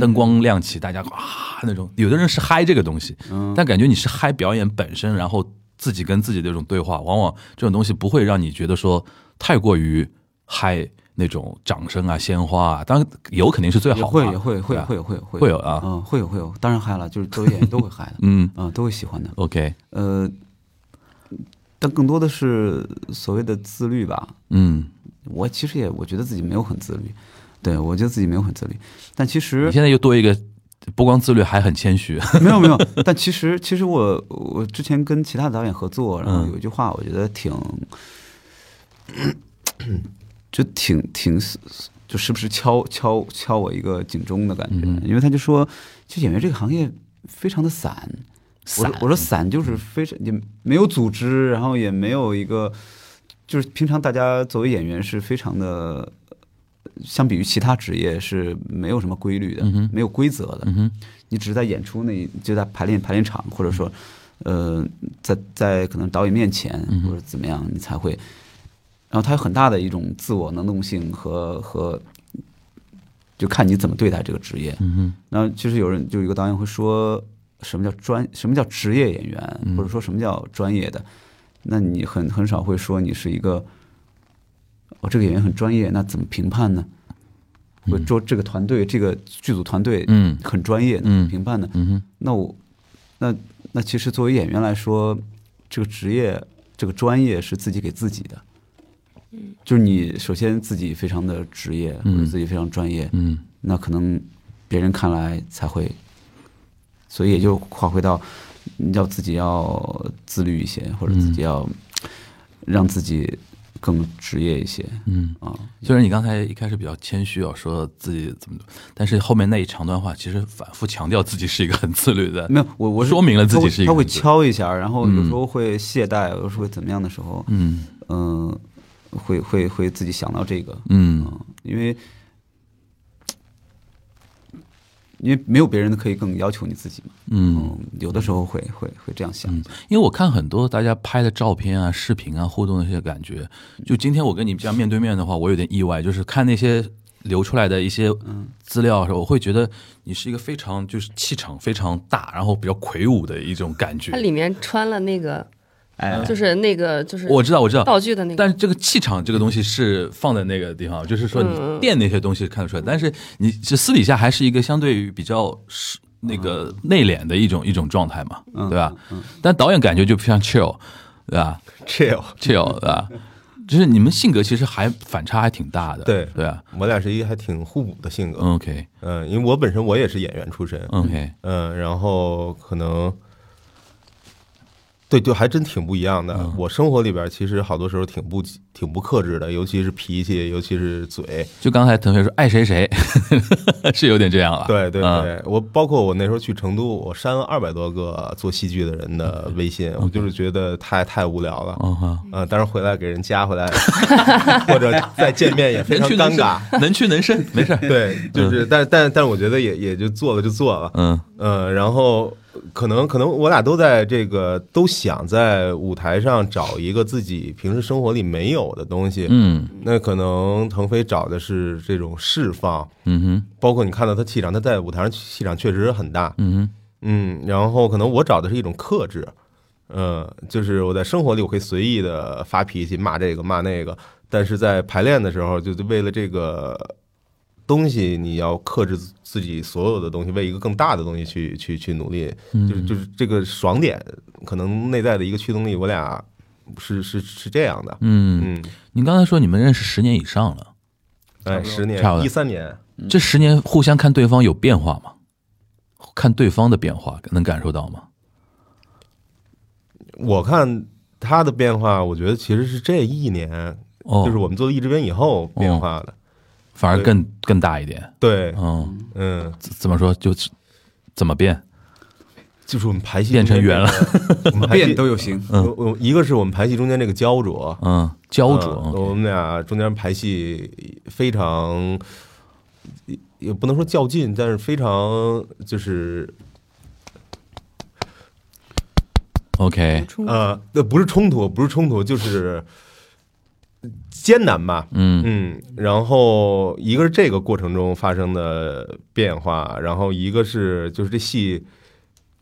灯光亮起，大家啊那种，有的人是嗨这个东西，嗯。但感觉你是嗨表演本身，然后自己跟自己的这种对话，往往这种东西不会让你觉得说太过于嗨。那种掌声啊、鲜花啊，当然有肯定是最也好的，会也会会会有会有会。会有啊。嗯，会有会有，当然嗨了，就是作为演员都会嗨的，[LAUGHS] 嗯。嗯，都会喜欢的。，OK，呃，但更多的是所谓的自律吧。嗯，我其实也我觉得自己没有很自律，对我觉得自己没有很自律，但其实你现在又多一个，不光自律，还很谦虚，没 [LAUGHS] 有没有，[LAUGHS] 但其实其实我我之前跟其他导演合作，然后嗯。有一句话我觉得挺，就挺挺就时不时敲敲敲我一个警钟的感觉，嗯因为他就说，就演员这个行业非常的散。我说我说散就是非常也没有组织，然后也没有一个，就是平常大家作为演员是非常的，相比于其他职业是没有什么规律的，没有规则的。你只是在演出那就在排练排练场，或者说，呃，在在可能导演面前或者怎么样，你才会，然后他有很大的一种自我能动性和和，就看你怎么对待这个职业。嗯哼，然后其实有人就有一个导演会说，什么叫专，什么叫职业演员，嗯或者说什么叫专业的？那你很很少会说你是一个，哦，这个演员很专业，那怎么评判呢？或者说这个团队，这个剧组团队嗯很专业，那怎么评判呢？嗯哼，那我，那那其实作为演员来说，这个职业这个专业是自己给自己的，就是你首先自己非常的职业，或者嗯自己非常专业，嗯。那可能别人看来才会，所以也就划回到你要自己要自律一些，或者自己要让自己更职业一些嗯。啊。虽然你刚才一开始比较谦虚啊，说自己怎么，但是后面那一长段话其实反复强调自己是一个很自律的，没有，我我是 [LAUGHS] 说明了自己他会他会是一个很自律敲一下，然后有嗯时候会懈怠，有时候会怎么样的时候，嗯。嗯、会会会自己想到这个，嗯嗯，因为因为没有别人可以更要求你自己嘛，嗯。嗯，有的时候会会会这样想，因为我看很多大家拍的照片啊、视频啊、互动的那些感觉，就今天我跟你这样面对面的话，我有点意外，就是看那些流出来的一些资料的时候，我会觉得你是一个非常就是气场非常大，然后比较魁梧的一种感觉它。里面穿了那个，哎，就是那个就是我知道，我知道，道具的那个，但是这个气场这个东西是放在那个地方，就是说你垫那些东西看得出来，但是你是私底下还是一个相对于比较是那个内敛的一种一种状态嘛，对吧？但导演感觉就非常 chill，对吧 chill，？chill，对吧？就是你们性格其实还反差还挺大的，对对啊。我俩是一个还挺互补的性格。OK 嗯，因为我本身我也是演员出身，OK，嗯，然后可能，对，就还真挺不一样的。嗯我生活里边其实好多时候挺不挺不克制的，尤其是脾气，尤其是嘴。就刚才腾飞说爱谁谁，[LAUGHS] 是有点这样了。对对嗯对，我包括我那时候去成都，我删了二百多个做戏剧的人的微信，我就是觉得太太无聊了。嗯哼，嗯，但是回来给人加回来，[LAUGHS] 或者再见面也非常尴尬。能屈能伸，没事。[LAUGHS] 对，就是，但但但我觉得也也就做了就做了。嗯嗯，然后可能可能我俩都在这个都想在舞台上找一个自己平时生活里没有的东西。嗯。那可能腾飞找的是这种释放，嗯哼。包括你看到他气场，他在舞台上气场确实很大。嗯哼。嗯，然后可能我找的是一种克制，嗯，就是我在生活里我可以随意的发脾气，骂这个骂那个，但是在排练的时候，就是为了这个东西，你要克制自己所有的东西，为一个更大的东西去去去努力，就是就是这个爽点，可能内在的一个驱动力，我俩是是是这样的，嗯。嗯，你刚才说你们认识十年以上了，哎，十年差不多一三年，这十年互相看对方有变化吗？看对方的变化能感受到吗？我看他的变化，我觉得其实是这一年，哦，就是我们做了译制片以后变化的，反而更更大一点。对，嗯，嗯。怎怎么说就是怎么变？就是我们排戏变成圆了。了，[LAUGHS] 我们排戏变都有型，我我一个是我们排戏中间这个焦灼，嗯，焦灼。嗯我们俩中间排戏非常，也也不能说较劲，但是非常就是嗯 OK，呃，那不是冲突，不是冲突，就是艰难吧。嗯。嗯，然后一个是这个过程中发生的变化，然后一个是就是这戏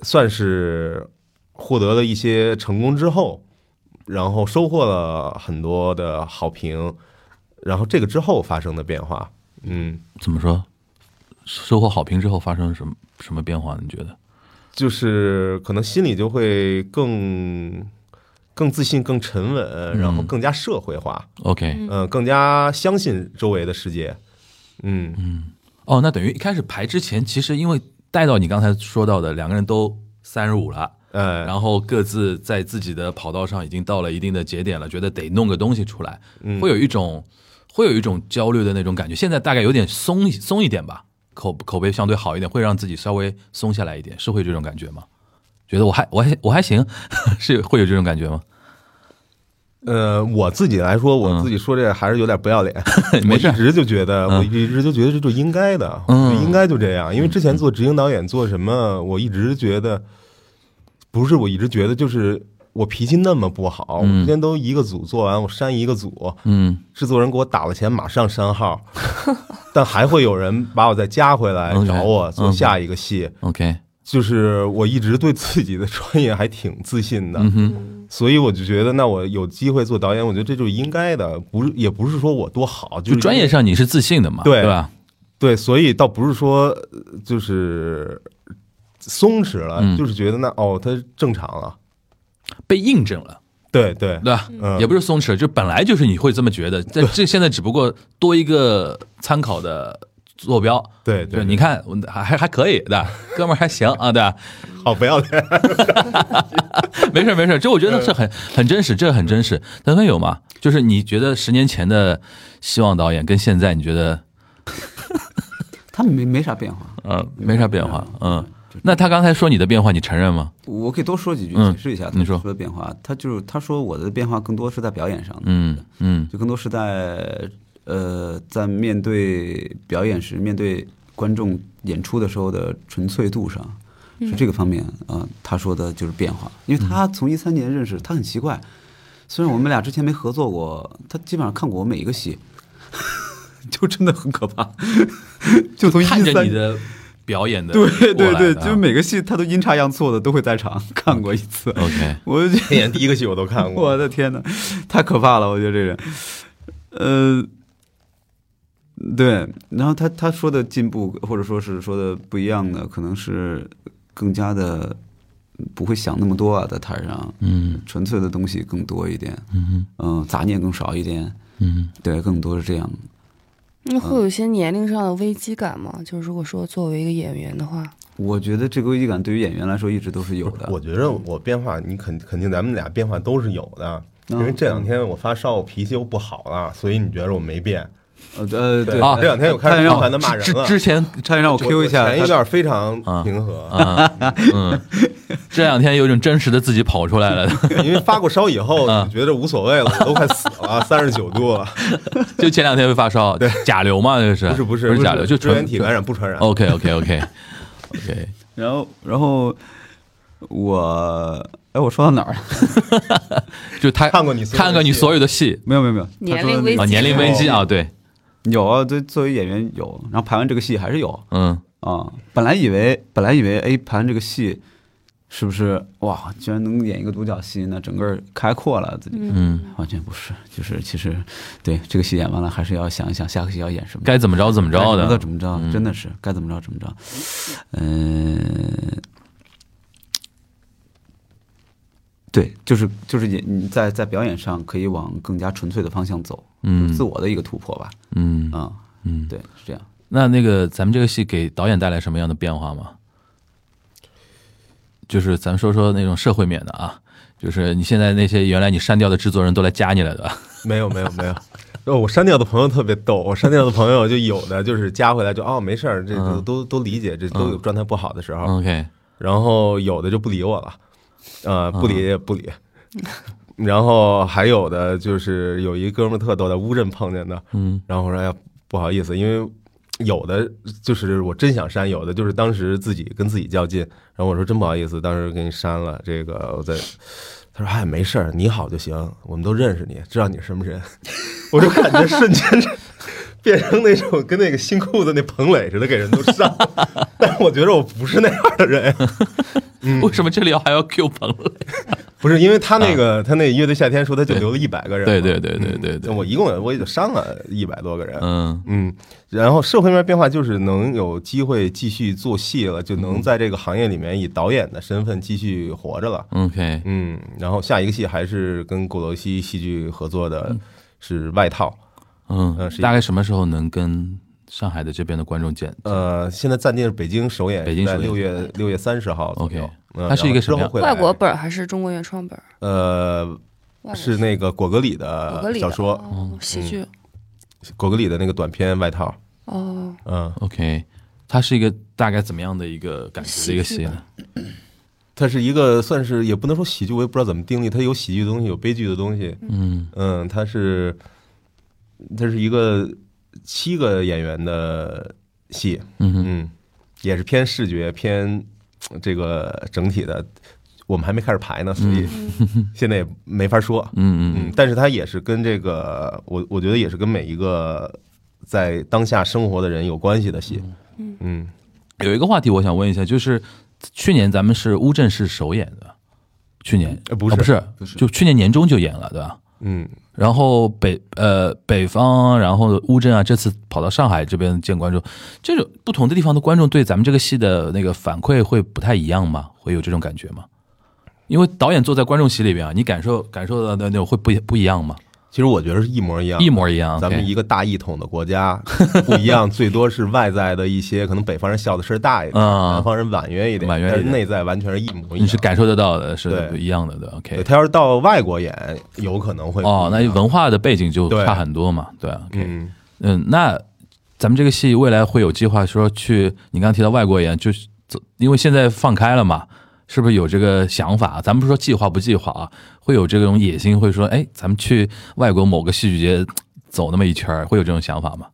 算是获得了一些成功之后，然后收获了很多的好评，然后这个之后发生的变化，嗯，怎么说？收获好评之后发生什么什么变化？你觉得？就是可能心里就会更更自信、更沉稳，然后更加社会化，OK，嗯、更加相信周围的世界，嗯。嗯。哦，那等于一开始排之前，其实因为带到你刚才说到的，两个人都三十五了，呃，然后各自在自己的跑道上已经到了一定的节点了，觉得得弄个东西出来，嗯会有一种会有一种焦虑的那种感觉。现在大概有点松松一点吧，口口碑相对好一点，会让自己稍微松下来一点，是会这种感觉吗？觉得我还我还我还行，[LAUGHS] 是会有这种感觉吗？呃，我自己来说，我嗯自己说这个还是有点不要脸。[LAUGHS] 我一直就觉得，嗯我一直就觉得这就应该的，嗯就应该就这样。因为之前做执行导演做什么，我一直觉得不是，我一直觉得就是我脾气那么不好。我嗯之前都一个组做完，我删一个组，嗯制作人给我打了钱，马上删号，[LAUGHS] 但还会有人把我再加回来找我做下一个戏。，OK，就是我一直对自己的专业还挺自信的，嗯，所以我就觉得，那我有机会做导演，我觉得这就是应该的，不是也不是说我多好，就是专业上你是自信的嘛，对吧？对，所以倒不是说呃就是松弛了，嗯。就是觉得那哦，它正常了，被印证了，对对，对。吧？嗯。也不是松弛，就本来就是你会这么觉得，这 [LAUGHS] 这现在只不过多一个参考的坐标。对对，就你看，我还还还可以，对？[LAUGHS] 哥们儿还行啊，对？[LAUGHS] 好不要脸，[LAUGHS] 没事没事，这我觉得是很很真实，这很真实。腾飞有吗？就是你觉得十年前的希望导演跟现在，你觉得他没没啥变化。嗯没啥变化？嗯，那他刚才说你的变化，你承认吗？我可以多说几句嗯解释一下他你说说的变化。他就是他说我的变化更多是在表演上的，嗯嗯就更多是在呃在面对表演时，面对观众演出的时候的纯粹度上，是这个方面啊、呃他说的就是变化，因为他从一三年认识，他很奇怪，虽然我们俩之前没合作过，他基本上看过我每一个戏，[LAUGHS] 就真的很可怕，[LAUGHS] 就从一看着你的表演的对对对，就每个戏他都阴差阳错的都会在场 [LAUGHS] 看过一次，OK，我就觉得今年第一个戏我都看过，我的天哪，太可怕了！我觉得这人，呃，对，然后他他说的进步，或者说是说的不一样的，可能是更加的不会想那么多啊，在台上，嗯。纯粹的东西更多一点，嗯嗯、杂念更少一点，嗯对，更多是这样。那会有一些年龄上的危机感吗？就是如果说作为一个演员的话，我觉得这个危机感对于演员来说一直都是有的。我觉得我变化，你肯肯定咱们俩变化都是有的，因为嗯这两天我发烧，我脾气又不好了，所以你觉得我没变？呃呃，对，啊这两天有开始频繁的骂人了。之之前差点让我 Q 一下前一段非常啊平和，啊。嗯，这两天有一种真实的自己跑出来了，[LAUGHS] 因为发过烧以后，啊你觉得无所谓了，都快死了，[LAUGHS] 三十九度了。就前两天会发烧，[LAUGHS] 对。甲流嘛，这是？不是不是不是甲流，就纯支原体感染不传染。OK OK OK OK，然后然后我哎，我说到哪儿了？就他看过你看过你所有的戏。没有没有没有，年龄危机啊，年龄危机啊，对，有啊，对，作为演员有，然后排完这个戏还是有嗯啊。本来以为本来以为哎，排完这个戏是不是哇，居然能演一个独角戏，那整个开阔了自己。嗯，完全不是，就是其实对这个戏演完了，还是要想一想下个戏要演什么。该怎么着怎么着该怎么着的，怎么着，嗯真的是该怎么着怎么着。嗯、对，就是就是演你在在表演上可以往更加纯粹的方向走，嗯自我的一个突破吧。嗯啊、嗯，对，是这样。那那个咱们这个戏给导演带来什么样的变化吗？就是咱们说说那种社会面的啊，就是你现在那些原来你删掉的制作人都来加你来的，[LAUGHS] 没有没有没有。哦，我删掉的朋友特别逗，我删掉的朋友就有的就是加回来就哦没事儿，这都嗯都都理解，这都有状态不好的时候。OK，然后有的就不理我了，呃，不理也不理。然后还有的就是有一哥们儿特逗，在乌镇碰见的，嗯然后我说哎呀不好意思，因为有的就是我真想删，有的就是当时自己跟自己较劲，然后我说真不好意思，当时给你删了这个，我在。他说：“哎，没事儿，你好就行，我们都认识你，知道你是什么人。[LAUGHS] ”我就感觉瞬间变成那种跟那个新裤子那彭磊似的，给人都上。[LAUGHS] 但是我觉得我不是那样的人，[LAUGHS] 为什么这里要还要 Q 彭磊？[LAUGHS] 不是因为他那个他那乐队夏天说他就留了一百个人，对对对对对对。嗯。我一共我也就伤了一百多个人，嗯。嗯，然后社会面变化就是能有机会继续做戏了，就能在这个行业里面以导演的身份继续活着了。，OK，嗯，然后下一个戏还是跟鼓楼西戏剧合作的，是外套。嗯呃，是大概什么时候能跟上海的这边的观众见？呃，现在暂定是北京首演，北京首演六月六月三十号左右 OK，嗯它是一个什么外国本还是中国原创本？呃是那个果戈里的小说，哦喜剧果戈里的那个短篇外套。哦，嗯，OK，它是一个大概怎么样的一个感觉的一个戏呢？它是一个算是也不能说喜剧，我也不知道怎么定义，它有喜剧的东西，有悲剧的东西。嗯嗯，它是它是一个七个演员的戏，嗯嗯，也是偏视觉偏呃这个整体的。我们还没开始排呢，所以 [LAUGHS] 现在也没法说。嗯嗯嗯，但是它也是跟这个，我我觉得也是跟每一个在当下生活的人有关系的戏。嗯。嗯，有一个话题我想问一下，就是去年咱们是乌镇是首演的，去年。呃不是。哦不是不是。就去年年中就演了，对吧？嗯，然后北呃北方，然后乌镇啊，这次跑到上海这边见观众，这种不同的地方的观众对咱们这个戏的那个反馈会不太一样吗？会有这种感觉吗？因为导演坐在观众席里边啊，你感受感受到的那种会不不一样吗？其实我觉得是一模一样，一模一样。咱们一个大一统的国家 [LAUGHS] 不一样，最多是外在的一些，可能北方人笑的声儿大一点，嗯南方人婉约一点，婉约一点但是内在完全是一模一样。你是感受得到的，是不一样的，对对，OK。他要是到外国演，有可能会哦，那文化的背景就差很多嘛，对，OK。嗯，嗯，那咱们这个戏未来会有计划说去，你刚刚提到外国演，就是，因为现在放开了嘛，是不是有这个想法？咱们不是说计划不计划啊，会有这种野心，会说，哎，咱们去外国某个戏剧节走那么一圈儿，会有这种想法吗？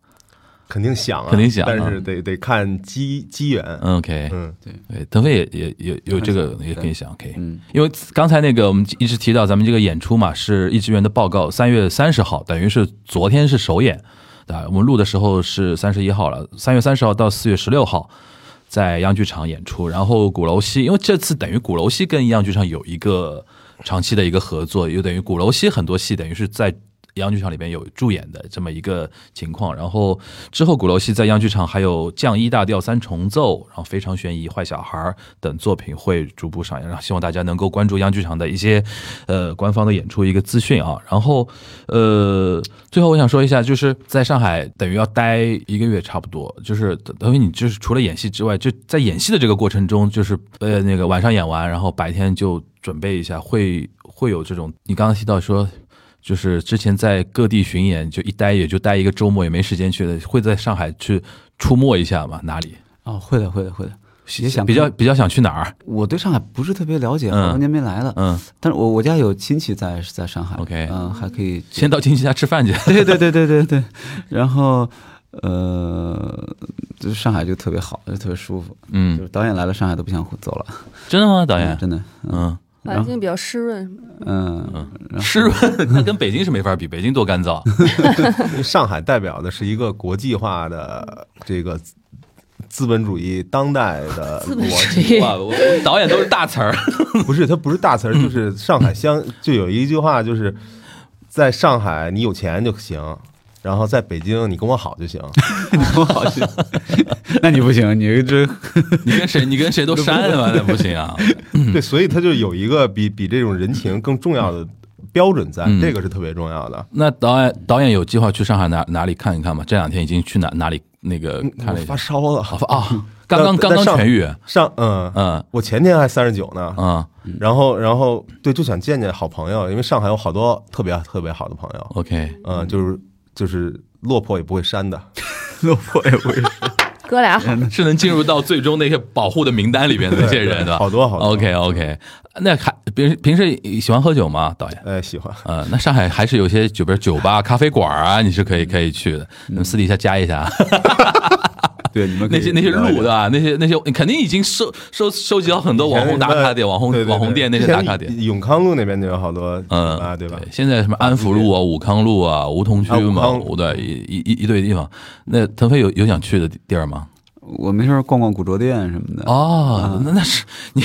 肯定想啊，肯定想啊但是得得看机机缘。嗯，OK，嗯，对，腾飞也也也有这个也可以想，OK，嗯，因为刚才那个我们一直提到咱们这个演出嘛，是一志源的报告，三月三十号，等于是昨天是首演，对吧？我们录的时候是三十一号了，三月三十号到四月十六号在央剧场演出，然后鼓楼西，因为这次等于鼓楼西跟央剧场有一个长期的一个合作，又等于鼓楼西很多戏等于是在。央剧场里边有助演的这么一个情况，然后之后鼓楼西在央剧场还有《降一大调三重奏》，然后《非常悬疑》《坏小孩》等作品会逐步上演，然后希望大家能够关注央剧场的一些呃官方的演出一个资讯啊。然后呃，最后我想说一下，就是在上海等于要待一个月差不多，就是等于你就是除了演戏之外，就在演戏的这个过程中，就是呃那个晚上演完，然后白天就准备一下，会会有这种你刚刚提到说。就是之前在各地巡演，就一待也就待一个周末，也没时间去的，会在上海去出没一下吗？哪里？哦，会的，会的，会的。也想比较比较想去哪儿？我对上海不是特别了解，嗯好多年没来了。嗯，但是我我家有亲戚在在上海 OK 嗯，还可以。先到亲戚家吃饭去。[LAUGHS] 对对对对对对，然后呃，就是上海就特别好，就特别舒服。嗯就嗯，是导演来了，上海都不想走了。真的吗，导演？真的，嗯，环境比较湿润，嗯，湿润，那跟北京是没法比，北京多干燥。[LAUGHS] 上海代表的是一个国际化的这个资资本主义当代的 [LAUGHS] 资本逻主义哇，我导演都是大词儿。[LAUGHS] 不是，它不是大词儿，就是上海相就有一句话，就是在上海你有钱就行，然后在北京你跟我好就行。[LAUGHS] 我好行，[LAUGHS] 那你不行，你这你跟谁？你跟谁都删了吗？[LAUGHS] 那不行啊。对，所以他就有一个比比这种人情更重要的标准在，嗯这个是特别重要的。那导演导演有计划去上海哪哪里看一看吗？这两天已经去哪哪里那个看了一下。我发烧了，啊啊，刚刚刚刚痊愈。上嗯嗯我前天还三十九呢，嗯然后然后对，就想见见好朋友，因为上海有好多特别特别好的朋友，，OK。嗯，就是就是落魄也不会删的。[LAUGHS] 落魄也不会删。[LAUGHS] 哥俩好，是能进入到最终那些保护的名单里边的那些人，对吧？好多好多 OK OK，那还平平时喜欢喝酒吗？导演？哎，喜欢。呃，那上海还是有些酒，比如酒吧、咖啡馆啊，你是可以可以去的。你们私底下加一下，[LAUGHS] 对，你们那些那些路对吧？那些那些，你肯定已经收收收集到很多网红打卡点、网红网红店那些打卡点。永康路那边就有好多嗯啊，对吧？现在什么安福路啊、武康路啊、梧桐区嘛，啊武康对，一一一一堆地方。那腾飞有有想去的地儿吗？我没事儿逛逛古着店什么的。哦，那那是你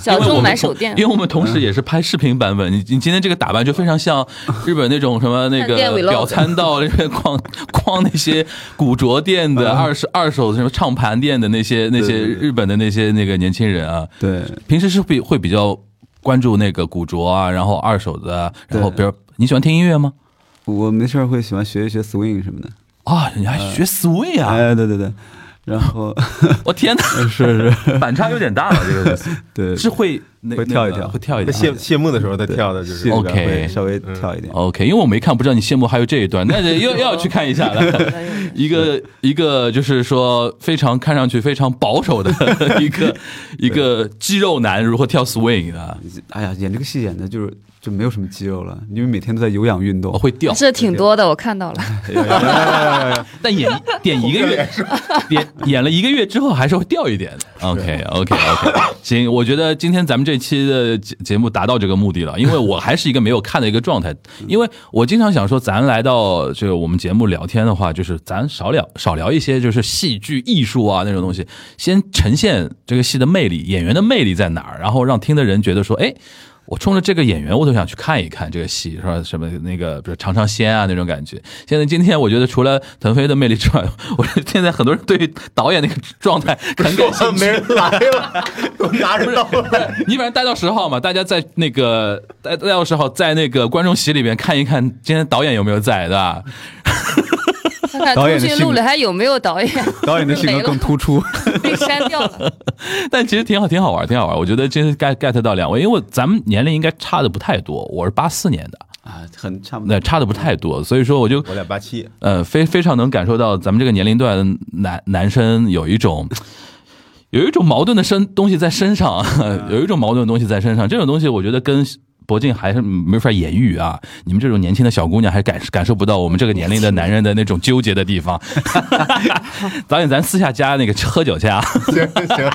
小众因为我们买手店因为我们同时也是拍视频版本。你你今天这个打扮就非常像日本那种什么 [LAUGHS] 那个表参道 [LAUGHS] 那边逛逛那些古着店的二手二手什么唱盘店的那些那些日本的那些那个年轻人啊。对，平时是比会比较关注那个古着啊，然后二手的啊，然后比如你喜欢听音乐吗？我没事儿会喜欢学一学 swing 什么的。啊，你还学 swing 啊？哎，对对对，然后我天哪，[LAUGHS] 是是，反差有点大了，这个对，是会那会跳一跳会跳一跳谢。谢幕的时候再跳的就是 OK 稍微跳一点。OK，因为我没看，不知道你谢幕还有这一段，那就又 [LAUGHS] 又要去看一下了。[LAUGHS] 一个一个就是说非常看上去非常保守的 [LAUGHS] 一个一个肌肉男如何跳 swing 啊，哎呀，演这个戏演的就是就没有什么肌肉了，因为每天都在有氧运动。会掉，这挺多的，我看到了。但演点一个月，演演了一个月之后还是会掉一点的。OK OK OK，行，我觉得今天咱们这期的节节目达到这个目的了，因为我还是一个没有看的一个状态，[LAUGHS] 因为我经常想说，咱来到这个我们节目聊天的话，就是咱少聊少聊一些就是戏剧艺术啊那种东西，先呈现这个戏的魅力，演员的魅力在哪儿，然后让听的人觉得说，哎。我冲着这个演员，我都想去看一看这个戏，是吧？什么那个，比如尝尝鲜啊那种感觉。现在今天，我觉得除了腾飞的魅力之外，我现在很多人对于导演那个状态很感兴趣。没人来了，我拿着刀来。你反正待到十号嘛，大家在那个待待到十号，在那个观众席里边看一看，今天导演有没有在，对吧？看看通导演的录里还有没有导演？导演的性格更突出。被删掉了。[LAUGHS] 但其实挺好，挺好玩，挺好玩。我觉得今天 get get 到两位，因为咱们年龄应该差的不太多，我是八四年的，啊，很差不多。那差的不太多，所以说我就我俩八七，呃，非非常能感受到咱们这个年龄段的男男生有一种有一种矛盾的身东西在身上，[LAUGHS] 有一种矛盾的东西在身上。这种东西，我觉得跟博静还是没法言喻啊。你们这种年轻的小姑娘还感感受不到我们这个年龄的男人的那种纠结的地方。[LAUGHS] 导演，咱私下加那个喝酒去啊。行行，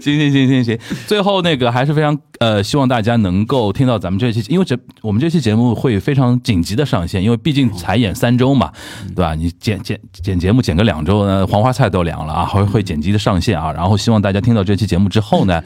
行行 [LAUGHS] 行行行，最后那个还是非常呃，希望大家能够听到咱们这期，因为这我们这期节目会非常紧急的上线，因为毕竟才演三周嘛，对吧？你剪剪剪节目剪个两周呢，黄花菜都凉了啊，会会剪辑的上线啊，然后希望大家听到这期节目之后呢。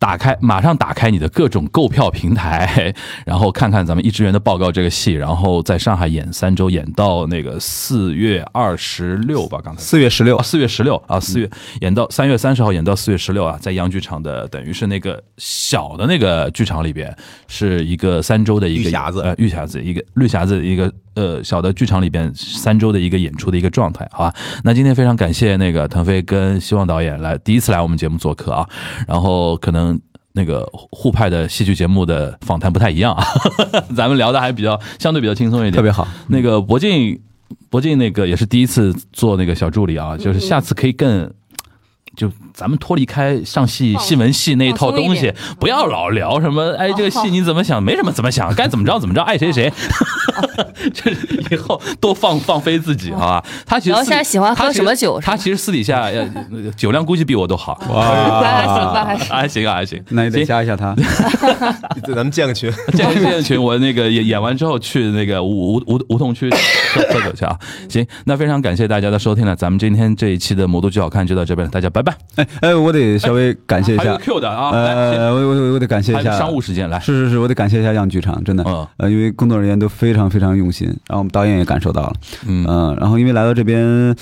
打开，马上打开你的各种购票平台，[LAUGHS] 然后看看咱们一支员的报告这个戏，然后在上海演三周，演到那个四月二十六吧，刚才四月十六哦，，四月十六啊，四月演到三月三十号，演到四月十六啊，在央剧场的等于是那个小的那个剧场里边，是一个三周的一个绿匣子呃，绿匣子一个绿匣子一个呃小的剧场里边三周的一个演出的一个状态，好吧？那今天非常感谢那个腾飞跟希望导演来第一次来我们节目做客啊，然后可能。那个互派的戏剧节目的访谈不太一样啊，[LAUGHS] 咱们聊的还比较相对比较轻松一点，特别好。那个博进，博进那个也是第一次做那个小助理啊，就是下次可以更。就咱们脱离开上戏放戏文戏那一套东西不要老聊什么哎这个戏你怎么想？没什么怎么想，该怎么着怎么着，爱谁谁。[LAUGHS] 就是以后多放放飞自己，好吧？他其实私然后现在喜欢喝什么酒他其实私底下呃酒量估计比我都好。哇还行吧，还 [LAUGHS] 行。还行啊，还行。那你得加一下他。[LAUGHS] 咱们建个群，建个建个群，我那个演演完之后去那个梧梧梧梧桐区喝喝酒去啊。行，那非常感谢大家的收听了，咱们今天这一期的《魔都剧好看》就到这边了，大家拜拜。哎哎，我得稍微感谢一下，Q 的啊，呃，我我我得感谢一下。商务时间来。是是是，我得感谢一下样剧场，真的，嗯。呃，因为工作人员都非常非常用心，然后我们导演也感受到了，嗯。嗯、然后因为来到这边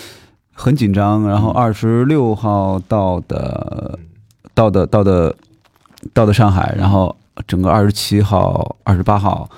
很紧张，然后二十六号到的，到的到的到的上海，然后整个二十七号、二十八号、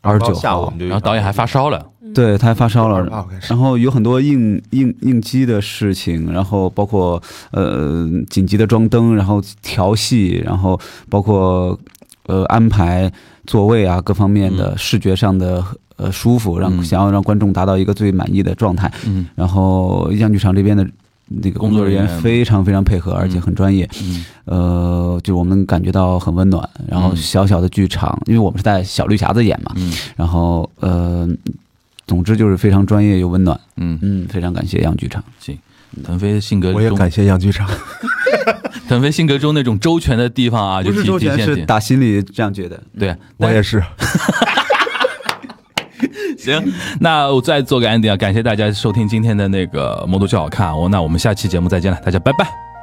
二十九号然后导演还发烧了，对他还发烧了，28号开始然后有很多应应应激的事情，然后包括呃紧急的装灯，然后调戏，然后包括呃安排座位啊各方面的视觉上的呃舒服，让嗯。想要让观众达到一个最满意的状态。嗯然后样剧场这边的那个工作人员非常非常配合，而且很专业。嗯。呃，就我们感觉到很温暖。然后嗯。小小的剧场，因为我们是在小绿匣子演嘛，嗯。然后呃，总之就是非常专业又温暖。嗯，嗯，非常感谢杨剧场。行。腾飞性格中，我也感谢杨剧场。[LAUGHS] 腾飞性格中那种周全的地方啊，就是周全，是体现打心里这样觉得。对，我也是，[LAUGHS] 行，那我再做个 ending 啊，感谢大家收听今天的那个《魔都就好看》，我那我们下期节目再见了，大家拜拜。